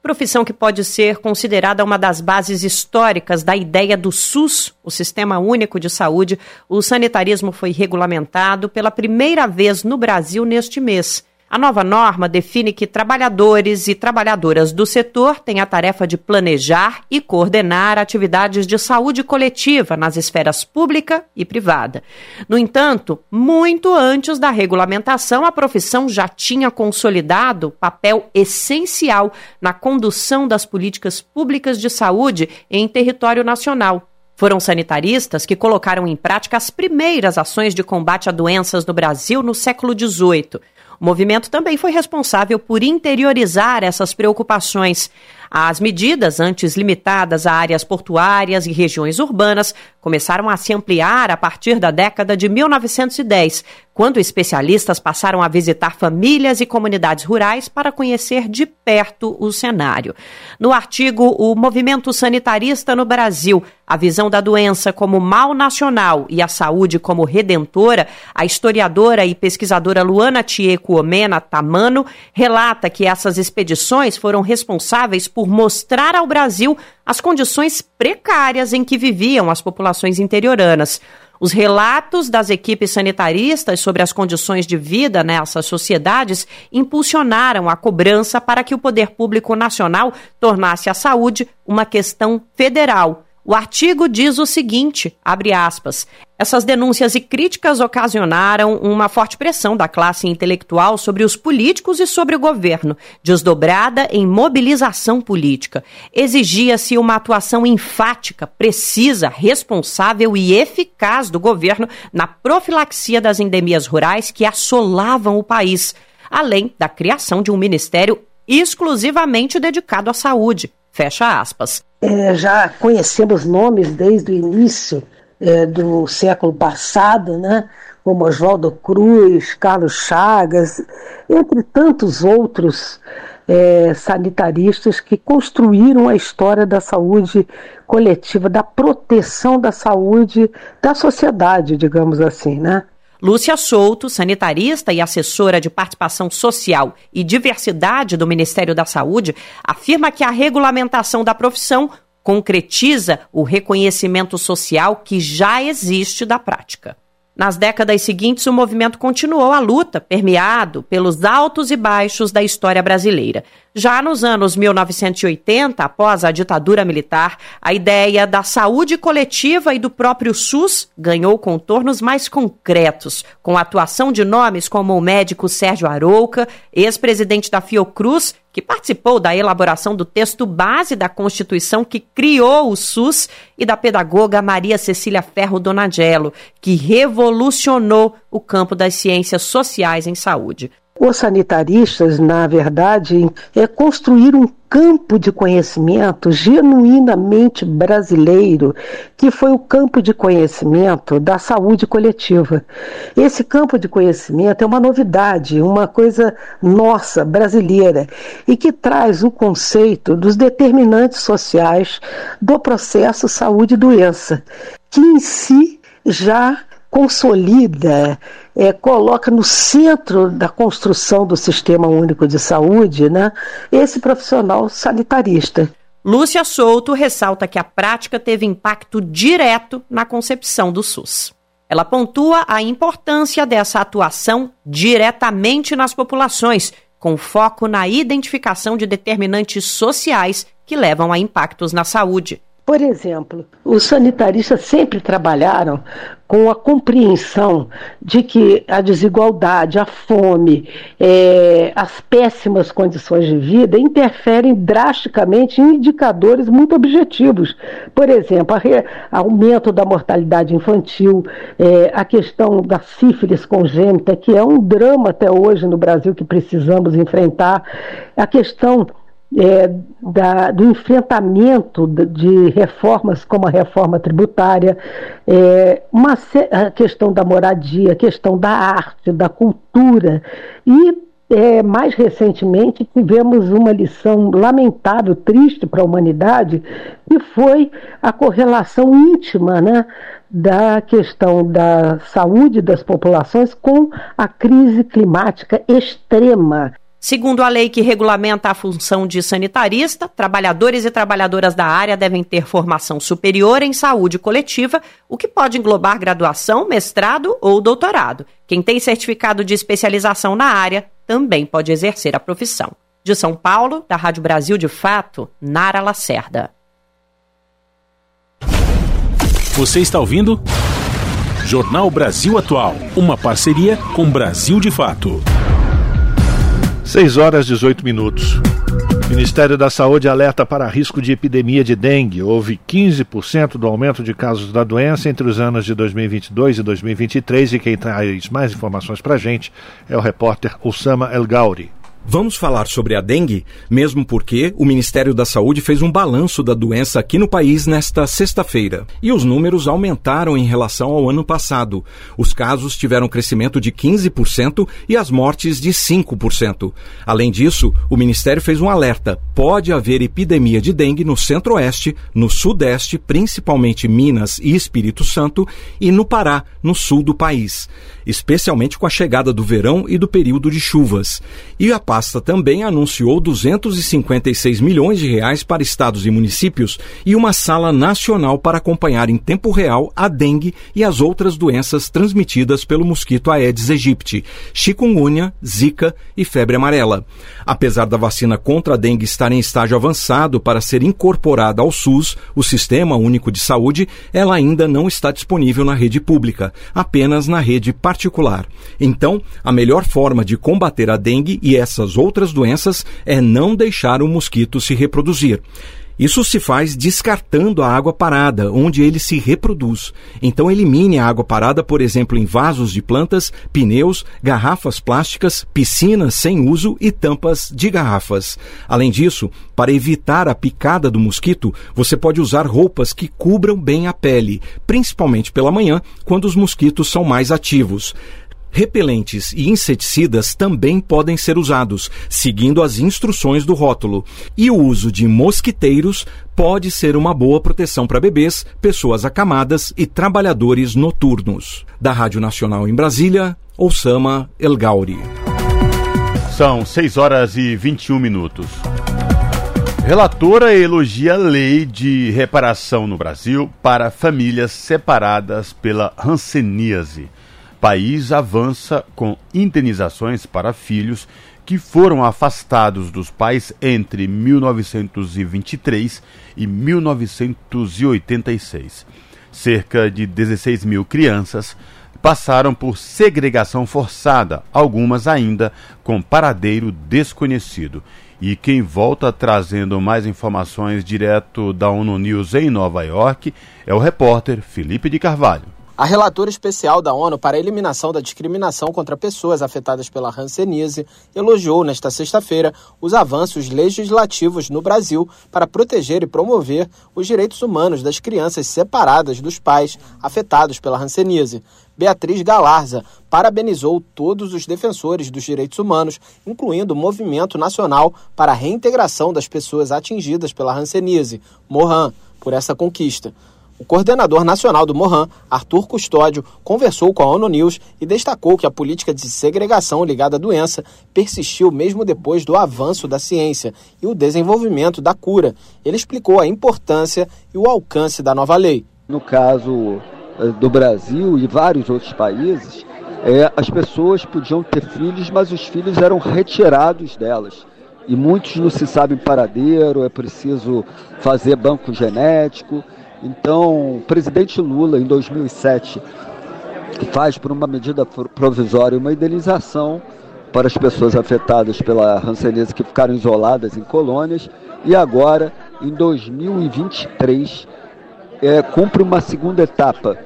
S34: Profissão que pode ser considerada uma das bases históricas da ideia do SUS, o Sistema Único de Saúde. O sanitarismo foi regulamentado pela primeira vez no Brasil neste mês. A nova norma define que trabalhadores e trabalhadoras do setor têm a tarefa de planejar e coordenar atividades de saúde coletiva nas esferas pública e privada. No entanto, muito antes da regulamentação, a profissão já tinha consolidado papel essencial na condução das políticas públicas de saúde em território nacional. Foram sanitaristas que colocaram em prática as primeiras ações de combate a doenças no Brasil no século XVIII. O movimento também foi responsável por interiorizar essas preocupações. As medidas, antes limitadas a áreas portuárias e regiões urbanas, começaram a se ampliar a partir da década de 1910, quando especialistas passaram a visitar famílias e comunidades rurais para conhecer de perto o cenário. No artigo O Movimento Sanitarista no Brasil, a visão da doença como mal nacional e a saúde como redentora, a historiadora e pesquisadora Luana Tieco Omena Tamano relata que essas expedições foram responsáveis por mostrar ao Brasil as condições precárias em que viviam as populações interioranas. Os relatos das equipes sanitaristas sobre as condições de vida nessas sociedades impulsionaram a cobrança para que o poder público nacional tornasse a saúde uma questão federal o artigo diz o seguinte, abre aspas, essas denúncias e críticas ocasionaram uma forte pressão da classe intelectual sobre os políticos e sobre o governo, desdobrada em mobilização política. Exigia-se uma atuação enfática, precisa, responsável e eficaz do governo na profilaxia das endemias rurais que assolavam o país, além da criação de um ministério exclusivamente dedicado à saúde. Fecha aspas.
S35: É, já conhecemos nomes desde o início é, do século passado, né? como Oswaldo Cruz, Carlos Chagas, entre tantos outros é, sanitaristas que construíram a história da saúde coletiva, da proteção da saúde da sociedade, digamos assim, né?
S34: Lúcia Souto, sanitarista e assessora de participação social e diversidade do Ministério da Saúde, afirma que a regulamentação da profissão concretiza o reconhecimento social que já existe da prática. Nas décadas seguintes, o movimento continuou a luta, permeado pelos altos e baixos da história brasileira. Já nos anos 1980, após a ditadura militar, a ideia da saúde coletiva e do próprio SUS ganhou contornos mais concretos, com a atuação de nomes como o médico Sérgio Arouca, ex-presidente da Fiocruz, que participou da elaboração do texto base da Constituição que criou o SUS, e da pedagoga Maria Cecília Ferro Donagello, que revolucionou o campo das ciências sociais em saúde.
S35: Os sanitaristas, na verdade, é construir um campo de conhecimento genuinamente brasileiro, que foi o campo de conhecimento da saúde coletiva. Esse campo de conhecimento é uma novidade, uma coisa nossa, brasileira, e que traz o conceito dos determinantes sociais do processo saúde-doença, que em si já consolida, é, coloca no centro da construção do Sistema Único de Saúde né, esse profissional sanitarista.
S34: Lúcia Souto ressalta que a prática teve impacto direto na concepção do SUS. Ela pontua a importância dessa atuação diretamente nas populações, com foco na identificação de determinantes sociais que levam a impactos na saúde
S35: Por exemplo, os sanitaristas sempre trabalharam com a compreensão de que a desigualdade, a fome, é, as péssimas condições de vida interferem drasticamente em indicadores muito objetivos. Por exemplo, o aumento da mortalidade infantil, é, a questão da sífilis congênita, que é um drama até hoje no Brasil que precisamos enfrentar, a questão é, da, do enfrentamento de reformas como a reforma tributária, é, uma, a questão da moradia, a questão da arte, da cultura. E é, mais recentemente tivemos uma lição lamentável, triste para a humanidade, que foi a correlação íntima né, da questão da saúde das populações com a crise climática extrema
S34: Segundo a lei que regulamenta a função de sanitarista, trabalhadores e trabalhadoras da área devem ter formação superior em saúde coletiva, o que pode englobar graduação, mestrado ou doutorado. Quem tem certificado de especialização na área também pode exercer a profissão. De São Paulo, da Rádio Brasil de Fato, Nara Lacerda.
S2: Você está ouvindo? Jornal Brasil Atual, uma parceria com Brasil de Fato.
S1: 6 horas 18 minutos. Ministério da Saúde alerta para risco de epidemia de dengue. Houve 15% do aumento de casos da doença entre os anos de 2022 e 2023 e quem traz mais informações para a gente é o repórter Osama El Gauri.
S36: Vamos falar sobre a dengue, mesmo porque o Ministério da Saúde fez um balanço da doença aqui no país nesta sexta-feira. E os números aumentaram em relação ao ano passado. Os casos tiveram crescimento de 15% e as mortes de 5%. Além disso, o Ministério fez um alerta: pode haver epidemia de dengue no centro-oeste, no sudeste, principalmente Minas e Espírito Santo, e no Pará, no sul do país especialmente com a chegada do verão e do período de chuvas. E a pasta também anunciou 256 milhões de reais para estados e municípios e uma sala nacional para acompanhar em tempo real a dengue e as outras doenças transmitidas pelo mosquito Aedes aegypti, chikungunya, zika e febre amarela. Apesar da vacina contra a dengue estar em estágio avançado para ser incorporada ao SUS, o Sistema Único de Saúde, ela ainda não está disponível na rede pública, apenas na rede particular particular. Então, a melhor forma de combater a dengue e essas outras doenças é não deixar o mosquito se reproduzir. Isso se faz descartando a água parada, onde ele se reproduz. Então elimine a água parada, por exemplo, em vasos de plantas, pneus, garrafas plásticas, piscinas sem uso e tampas de garrafas. Além disso, para evitar a picada do mosquito, você pode usar roupas que cubram bem a pele, principalmente pela manhã, quando os mosquitos são mais ativos. Repelentes e inseticidas também podem ser usados, seguindo as instruções do rótulo. E o uso de mosquiteiros pode ser uma boa proteção para bebês, pessoas acamadas e trabalhadores noturnos. Da Rádio Nacional em Brasília, Osama El Gauri.
S3: São 6 horas e 21 minutos. Relatora elogia a lei de reparação no Brasil para famílias separadas pela hanseníase país avança com indenizações para filhos que foram afastados dos pais entre 1923 e 1986. Cerca de 16 mil crianças passaram por segregação forçada, algumas ainda com paradeiro desconhecido. E quem volta trazendo mais informações direto da ONU News em Nova York é o repórter Felipe de Carvalho.
S7: A relatora especial da ONU para a eliminação da discriminação contra pessoas afetadas pela hanseníase elogiou nesta sexta-feira os avanços legislativos no Brasil para proteger e promover os direitos humanos das crianças separadas dos pais afetados pela hanseníase. Beatriz Galarza parabenizou todos os defensores dos direitos humanos, incluindo o Movimento Nacional para a Reintegração das Pessoas Atingidas pela Hanseníase, MORAN, por essa conquista. O coordenador nacional do Mohan, Arthur Custódio, conversou com a ONU News e destacou que a política de segregação ligada à doença persistiu mesmo depois do avanço da ciência e o desenvolvimento da cura. Ele explicou a importância e o alcance da nova lei.
S37: No caso eh, do Brasil e vários outros países, é, as pessoas podiam ter filhos, mas os filhos eram retirados delas. e muitos não se sabem paradeiro, é preciso fazer banco genético. Então, o presidente Lula, em 2007, faz por uma medida provisória uma indenização para as pessoas afetadas pela rancenise que ficaram isoladas em colônias e agora, em 2023, é, cumpre uma segunda etapa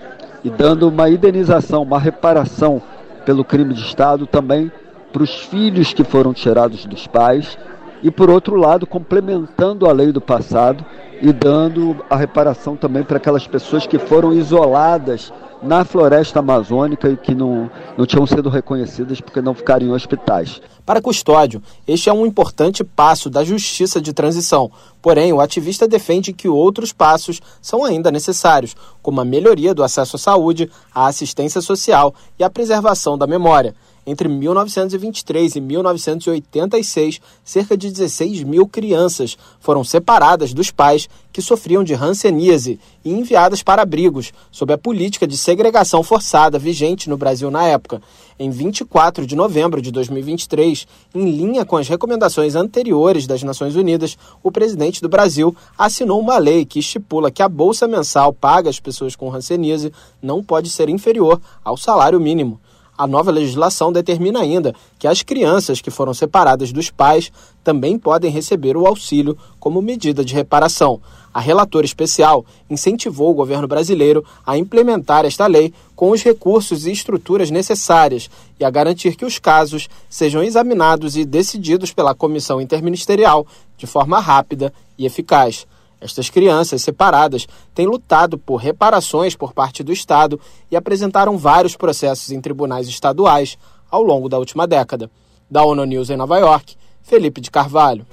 S37: e dando uma indenização, uma reparação pelo crime de Estado também para os filhos que foram tirados dos pais e, por outro lado, complementando a lei do passado e dando a reparação também para aquelas pessoas que foram isoladas na floresta amazônica e que não, não tinham sido reconhecidas porque não ficaram em hospitais.
S7: Para Custódio, este é um importante passo da justiça de transição. Porém, o ativista defende que outros passos são ainda necessários, como a melhoria do acesso à saúde, à assistência social e a preservação da memória. Entre 1923 e 1986, cerca de 16 mil crianças foram separadas dos pais que sofriam de hanseníase e enviadas para abrigos, sob a política de segregação forçada vigente no Brasil na época. Em 24 de novembro de 2023, em linha com as recomendações anteriores das Nações Unidas, o presidente do Brasil assinou uma lei que estipula que a bolsa mensal paga às pessoas com hanseníase não pode ser inferior ao salário mínimo. A nova legislação determina ainda que as crianças que foram separadas dos pais também podem receber o auxílio como medida de reparação. A relatora especial incentivou o governo brasileiro a implementar esta lei com os recursos e estruturas necessárias e a garantir que os casos sejam examinados e decididos pela comissão interministerial de forma rápida e eficaz. Estas crianças separadas têm lutado por reparações por parte do Estado e apresentaram vários processos em tribunais estaduais ao longo da última década. Da ONU News em Nova York, Felipe de Carvalho.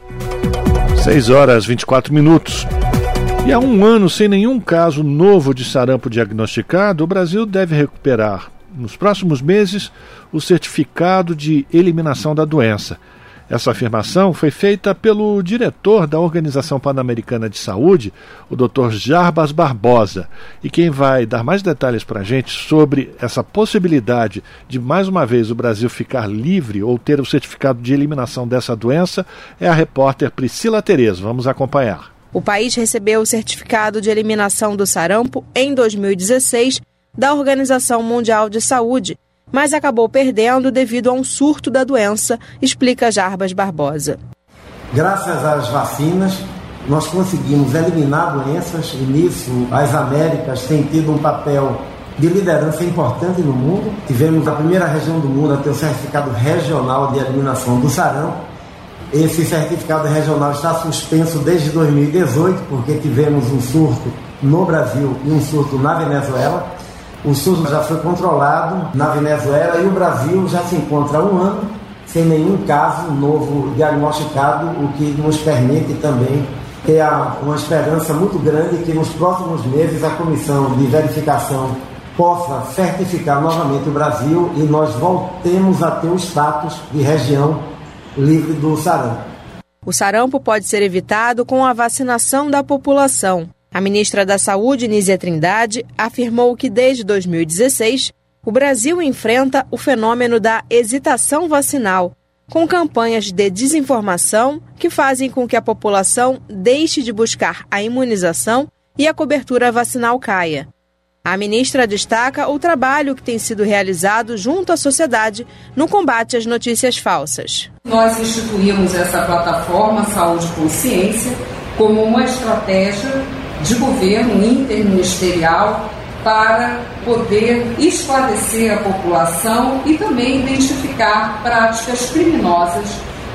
S1: 6 horas 24 minutos. E há um ano sem nenhum caso novo de sarampo diagnosticado, o Brasil deve recuperar, nos próximos meses, o certificado de eliminação da doença. Essa afirmação foi feita pelo diretor da Organização Pan-Americana de Saúde, o Dr. Jarbas Barbosa. E quem vai dar mais detalhes para a gente sobre essa possibilidade de, mais uma vez, o Brasil ficar livre ou ter o certificado de eliminação dessa doença é a repórter Priscila Tereza. Vamos acompanhar.
S38: O país recebeu o certificado de eliminação do sarampo em 2016 da Organização Mundial de Saúde mas acabou perdendo devido a um surto da doença, explica Jarbas Barbosa.
S39: Graças às vacinas, nós conseguimos eliminar doenças e nisso as Américas têm tido um papel de liderança importante no mundo. Tivemos a primeira região do mundo a ter o certificado regional de eliminação do sarampo. Esse certificado regional está suspenso desde 2018, porque tivemos um surto no Brasil e um surto na Venezuela. O surto já foi controlado na Venezuela e o Brasil já se encontra há um ano sem nenhum caso novo diagnosticado, o que nos permite também ter uma esperança muito grande que nos próximos meses a comissão de verificação possa certificar novamente o Brasil e nós voltemos a ter o status de região livre do sarampo.
S38: O sarampo pode ser evitado com a vacinação da população. A ministra da Saúde, Nízia Trindade, afirmou que desde 2016 o Brasil enfrenta o fenômeno da hesitação vacinal, com campanhas de desinformação que fazem com que a população deixe de buscar a imunização e a cobertura vacinal caia. A ministra destaca o trabalho que tem sido realizado junto à sociedade no combate às notícias falsas.
S40: Nós instituímos essa plataforma Saúde Consciência como uma estratégia de governo interministerial para poder esclarecer a população e também identificar práticas criminosas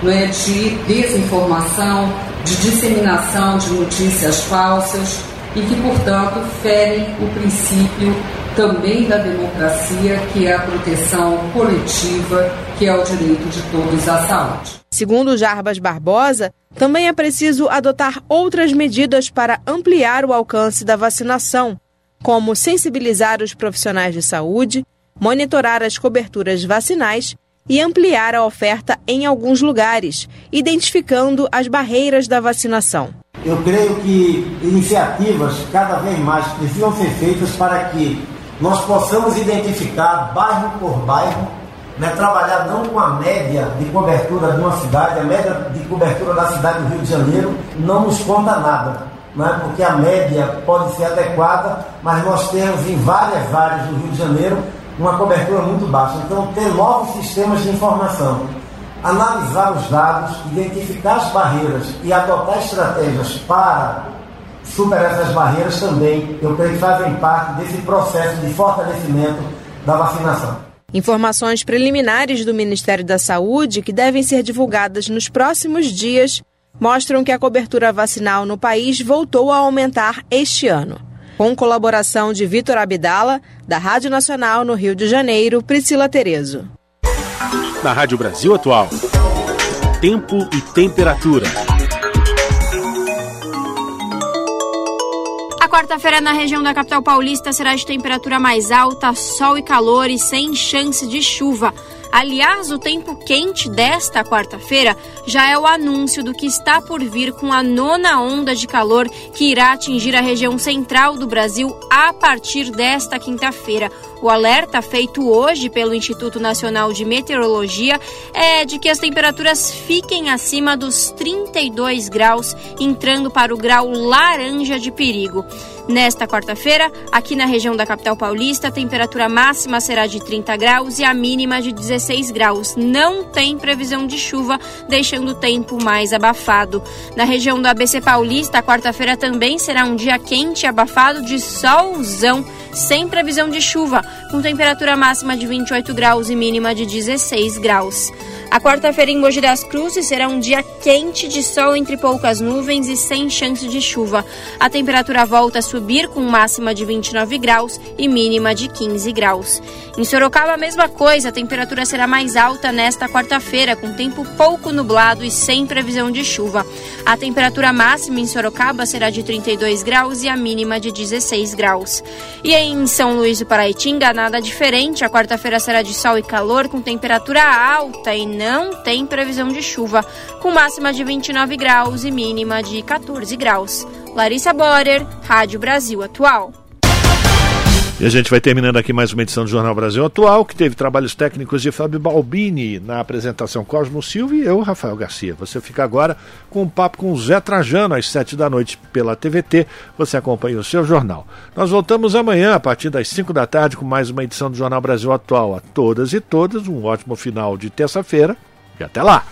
S40: é, de desinformação, de disseminação de notícias falsas e que, portanto, ferem o princípio também da democracia, que é a proteção coletiva, que é o direito de todos à saúde.
S38: Segundo Jarbas Barbosa, também é preciso adotar outras medidas para ampliar o alcance da vacinação, como sensibilizar os profissionais de saúde, monitorar as coberturas vacinais e ampliar a oferta em alguns lugares, identificando as barreiras da vacinação.
S39: Eu creio que iniciativas cada vez mais precisam ser feitas para que nós possamos identificar bairro por bairro né, trabalhar não com a média de cobertura de uma cidade, a média de cobertura da cidade do Rio de Janeiro não nos conta nada, né, porque a média pode ser adequada, mas nós temos em várias áreas do Rio de Janeiro uma cobertura muito baixa. Então, ter novos sistemas de informação, analisar os dados, identificar as barreiras e adotar estratégias para superar essas barreiras também, eu creio que fazem parte desse processo de fortalecimento da vacinação.
S38: Informações preliminares do Ministério da Saúde, que devem ser divulgadas nos próximos dias, mostram que a cobertura vacinal no país voltou a aumentar este ano. Com colaboração de Vitor Abdala, da Rádio Nacional no Rio de Janeiro, Priscila Terezo.
S2: Na Rádio Brasil Atual, tempo e temperatura.
S4: A quarta-feira na região da capital paulista será de temperatura mais alta, sol e calor e sem chance de chuva. Aliás, o tempo quente desta quarta-feira já é o anúncio do que está por vir com a nona onda de calor que irá atingir a região central do Brasil a partir desta quinta-feira. O alerta feito hoje pelo Instituto Nacional de Meteorologia é de que as temperaturas fiquem acima dos 32 graus, entrando para o grau laranja de perigo. Nesta quarta-feira, aqui na região da capital paulista, a temperatura máxima será de 30 graus e a mínima de 16 graus. Não tem previsão de chuva, deixando o tempo mais abafado. Na região do ABC Paulista, a quarta-feira também será um dia quente e abafado de solzão sem previsão de chuva, com temperatura máxima de 28 graus e mínima de 16 graus. A quarta-feira em Mogi das Cruzes será um dia quente de sol entre poucas nuvens e sem chance de chuva. A temperatura volta a subir com máxima de 29 graus e mínima de 15 graus. Em Sorocaba, a mesma coisa, a temperatura será mais alta nesta quarta-feira, com tempo pouco nublado e sem previsão de chuva. A temperatura máxima em Sorocaba será de 32 graus e a mínima de 16 graus. E em São Luís do Paraitinga, nada diferente. A quarta-feira será de sol e calor, com temperatura alta e não tem previsão de chuva, com máxima de 29 graus e mínima de 14 graus. Larissa Borer, Rádio Brasil Atual.
S1: E a gente vai terminando aqui mais uma edição do Jornal Brasil Atual, que teve trabalhos técnicos de Fábio Balbini na apresentação Cosmo Silva e eu, Rafael Garcia. Você fica agora com um papo com o Zé Trajano às sete da noite pela TVT. Você acompanha o seu jornal. Nós voltamos amanhã a partir das cinco da tarde com mais uma edição do Jornal Brasil Atual. A todas e todas, um ótimo final de terça-feira e até lá!